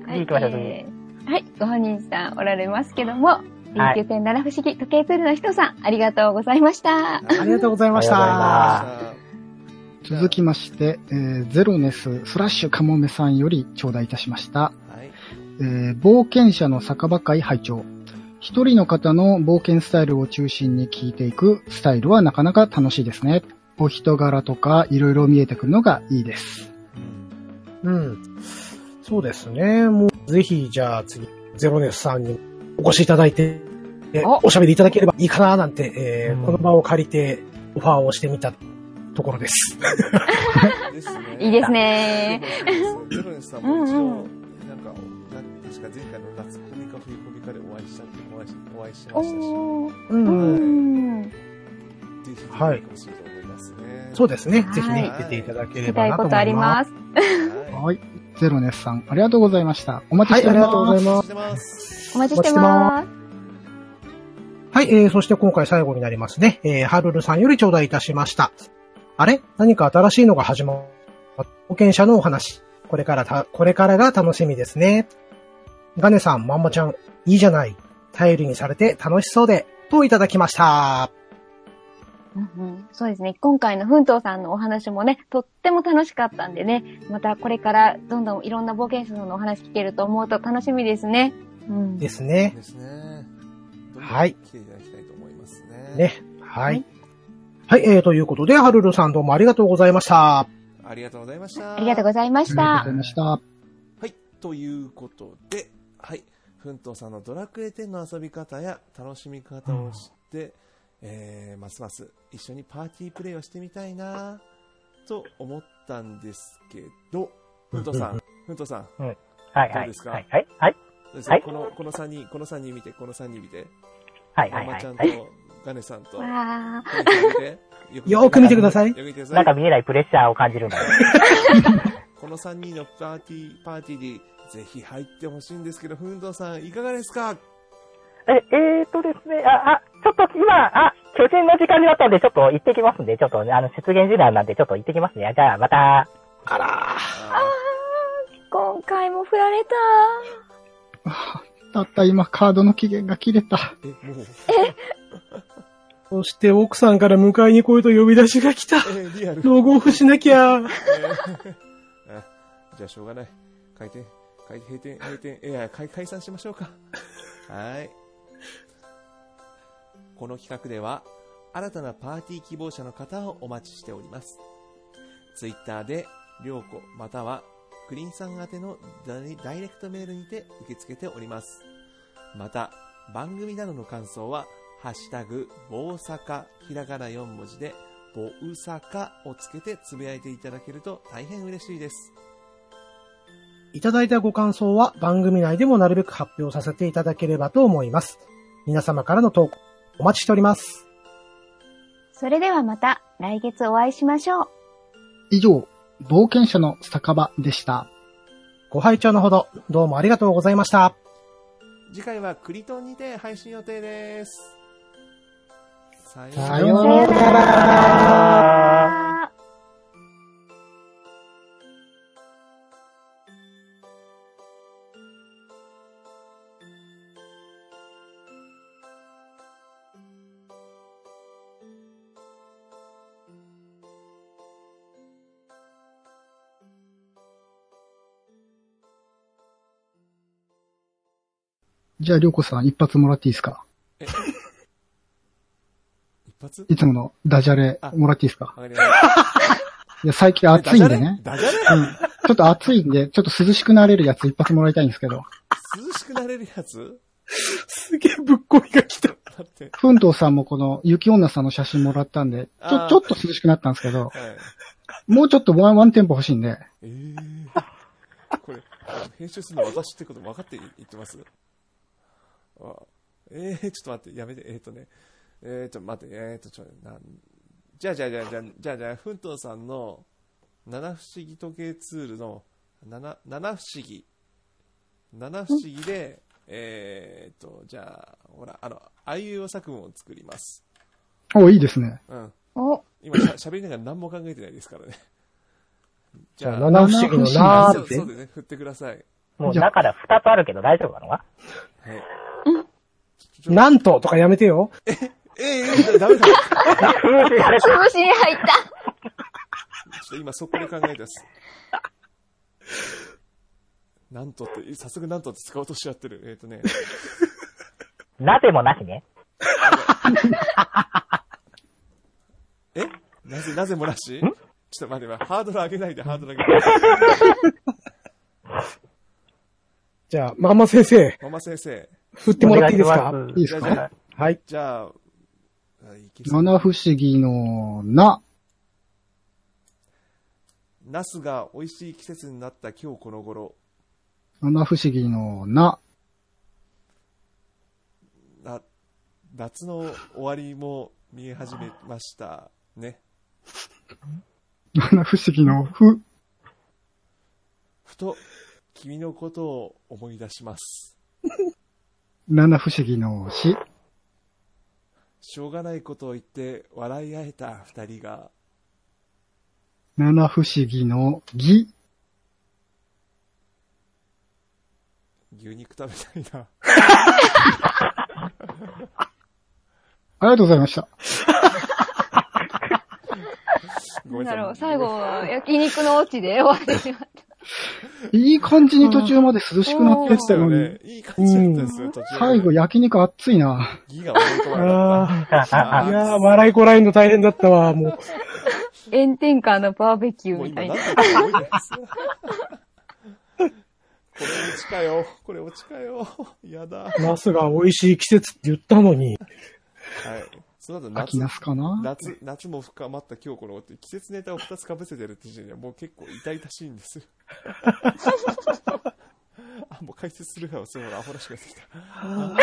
はい、行きましょうえーはい、ご本人さんおられますけども、D9.7 不思議時計ツールの人さん、ありがとうございました。ありがとうございました。ま続きまして、えーゼロネススラッシュカモメさんより頂戴いたしました。はい。えー冒険者の酒場会拝聴一人の方の冒険スタイルを中心に聞いていくスタイルはなかなか楽しいですね。お人柄とかいろいろ見えてくるのがいいです。うんうん。そうですね。もう、ぜひ、じゃあ次、ゼロネスさんにお越しいただいて、えおおしゃべりいただければいいかななんて、えーうんこの場を借りて、オファーをしてみたところです。いいですね。ゼロネスさんも一度、うんうん確か前回の夏コミか冬コミかでお会いしたって、お会いしお会いしおましたし、ー。う。うんん。ぜひ、はい欲しいと思いますね。そうですね。はいぜひね、出ていただけ聞ればなと思います。きたいことあります。ははい。ゼロネスさん、ありがとうございました。お待ちはい、しております。ありがとうございい。ます。お待ちしてます。はい、えー、そして今回最後になりますね。えー、ハルルさんより頂戴いたしました。あれ？何か新しいのが始まった？保険者のお話。これからた、これからが楽しみですね。ガネさん、まんまちゃん、いいじゃない。頼りにされて楽しそうで、といただきました。うんうんそうですね。今回の奮闘さんのお話もね、とっても楽しかったんでね、またこれからどんどんいろんな冒険者さんのお話聞けると思うと楽しみですね。うん。ですね。ですね。はい来ていただきたいと思いますね。。ね。ははいい。はい、えー、ということで、ハルルさんどうもありがとうございました。ありがとうございました。ありがとうございましたありがとうござい。ました。はい。ということで、はい。奮闘さんのドラクエ10の遊び方や楽しみ方を知って、えー、ますます一緒にパーティープレイをしてみたいなと思ったんですけど、奮闘さん、[laughs] 奮闘さん、はいはいどうです。か？はいはい。はい。どうですか？はいこの、この3人、この3人見て、この3人見て、はいはいはいママちゃんとはい。ガネさんと、[laughs] よーく見てくださいよく見てくださないんか見えないプレッシャーを感じるんだよ。[laughs] この3人のパーティー、パーティーにぜひ入ってほしいんですけど、奮闘さんいかがですか？え、えーとですね、あ、あ、ちょっと今、あ、巨人の時間になったんで、ちょっと行ってきますんで、ちょっとね、あの、出現時間なんで、ちょっと行ってきますね。じゃあ、また。あらあ今回も振られた。あ [laughs] たった今カードの期限が切れた。ーえ、そして奥さんから迎えに来いと呼び出しが来た。えー、リアル。ログオフしなきゃ。えー [laughs] あじゃあしょうがない。開店、開閉店、閉店、いや、解解散しましょうか。[laughs] はい。この企画では、新たなパーティー希望者の方をお待ちしております。ツイッターで、りょうこ、または、クリンさん宛てのダイレクトメールにて受け付けております。また、番組などの感想は、ハッシュタグ、棒坂、ひらがな4文字で、ぼうさかをつけてつぶやいていただけると大変嬉しいです。いただいたご感想は番組内でもなるべく発表させていただければと思います。皆様からの投稿お待ちしております。それではまた来月お会いしましょう。以上、冒険者の酒場でした。ご拝聴のほどどうもありがとうございました。次回はクリトンにて配信予定です。さような。ら。じゃあ、りょうこさん一発もらっていいですか？[laughs] 一発？いつものダジャレもらっていいですか？わかりました。いや、最近暑いんでね。ダジャレ？ダジャレうん。ちょっと暑いんで、ちょっと涼しくなれるやつ一発もらいたいんですけど。涼しくなれるやつ？すげえぶっこみが来た。だって。ふんとうさんもこの雪女さんの写真もらったんで、ちょ、ちょっと涼しくなったんですけど、はい。もうちょっとワンワンテンポ欲しいんで、えー、これ、編集するの私ってこと分かって言ってます？あえー、ちょっと待って、やめて、えー、っとね、えー、っと、待って、えー、っと、ちょ、なん、じゃあじゃあじゃあじゃあ、じゃあじゃあ、ふんとうさんの七不思議時計ツールの七、七不思議、七不思議で、えー、っと、じゃあ、ほら、あの、あいうえお作文を作ります。お、いいですね。うん。お、今しゃ、喋りながら何も考えてないですからね。じゃあ、七不思議のなーってそうそう。でね、振ってください。もう、だから二つあるけど大丈夫なのか？はい。なんととかやめてよ。えー、えー、ダメだ。潰しに入った。っと今そこで考えてます。なんとって、早速なんとって使おうとしちゃってる。えっ、とね。なぜもなしね。え？なぜ、なぜもなし？ちょっと待って、待ってハードル上げないで、ハードル上げないで。[laughs] じゃあ、ママ先生、ママ先生。振ってもらっていいですか？いいですか？はい。じゃあ、七不思議のな、ナスが美味しい季節になった今日この頃、七不思議のな、な、夏の終わりも見え始めました。ね。七不思議のふ、ふと、君のことを思い出します。七不思議のし、しょうがないことを言って笑い合えた二人が、七不思議のぎ、牛肉食べたいな。ありがとうございました。なさい。なんだろう、最後、焼肉のオチで終わってしまった。いい感じに途中まで涼しくなってったのに、ね、いい感じだったんですよ、途中最後焼肉熱いな。ギが思いやー、笑いこらえんの大変だったわ、もう。炎天下のバーベキューみたいな。これ落ちかよ。これ落ちかよ。やだ。はい。ナスが美味しい季節って言ったのに。その後夏秋ナ、スかな？夏、夏も深まった今日この季節ネタを2つ被せてるって時点ではもう結構痛々しいんですよ。[laughs] あ、もう解説するからすごいアホらしくなってきた。[laughs] あ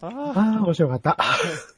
あああ、面白かった。[laughs]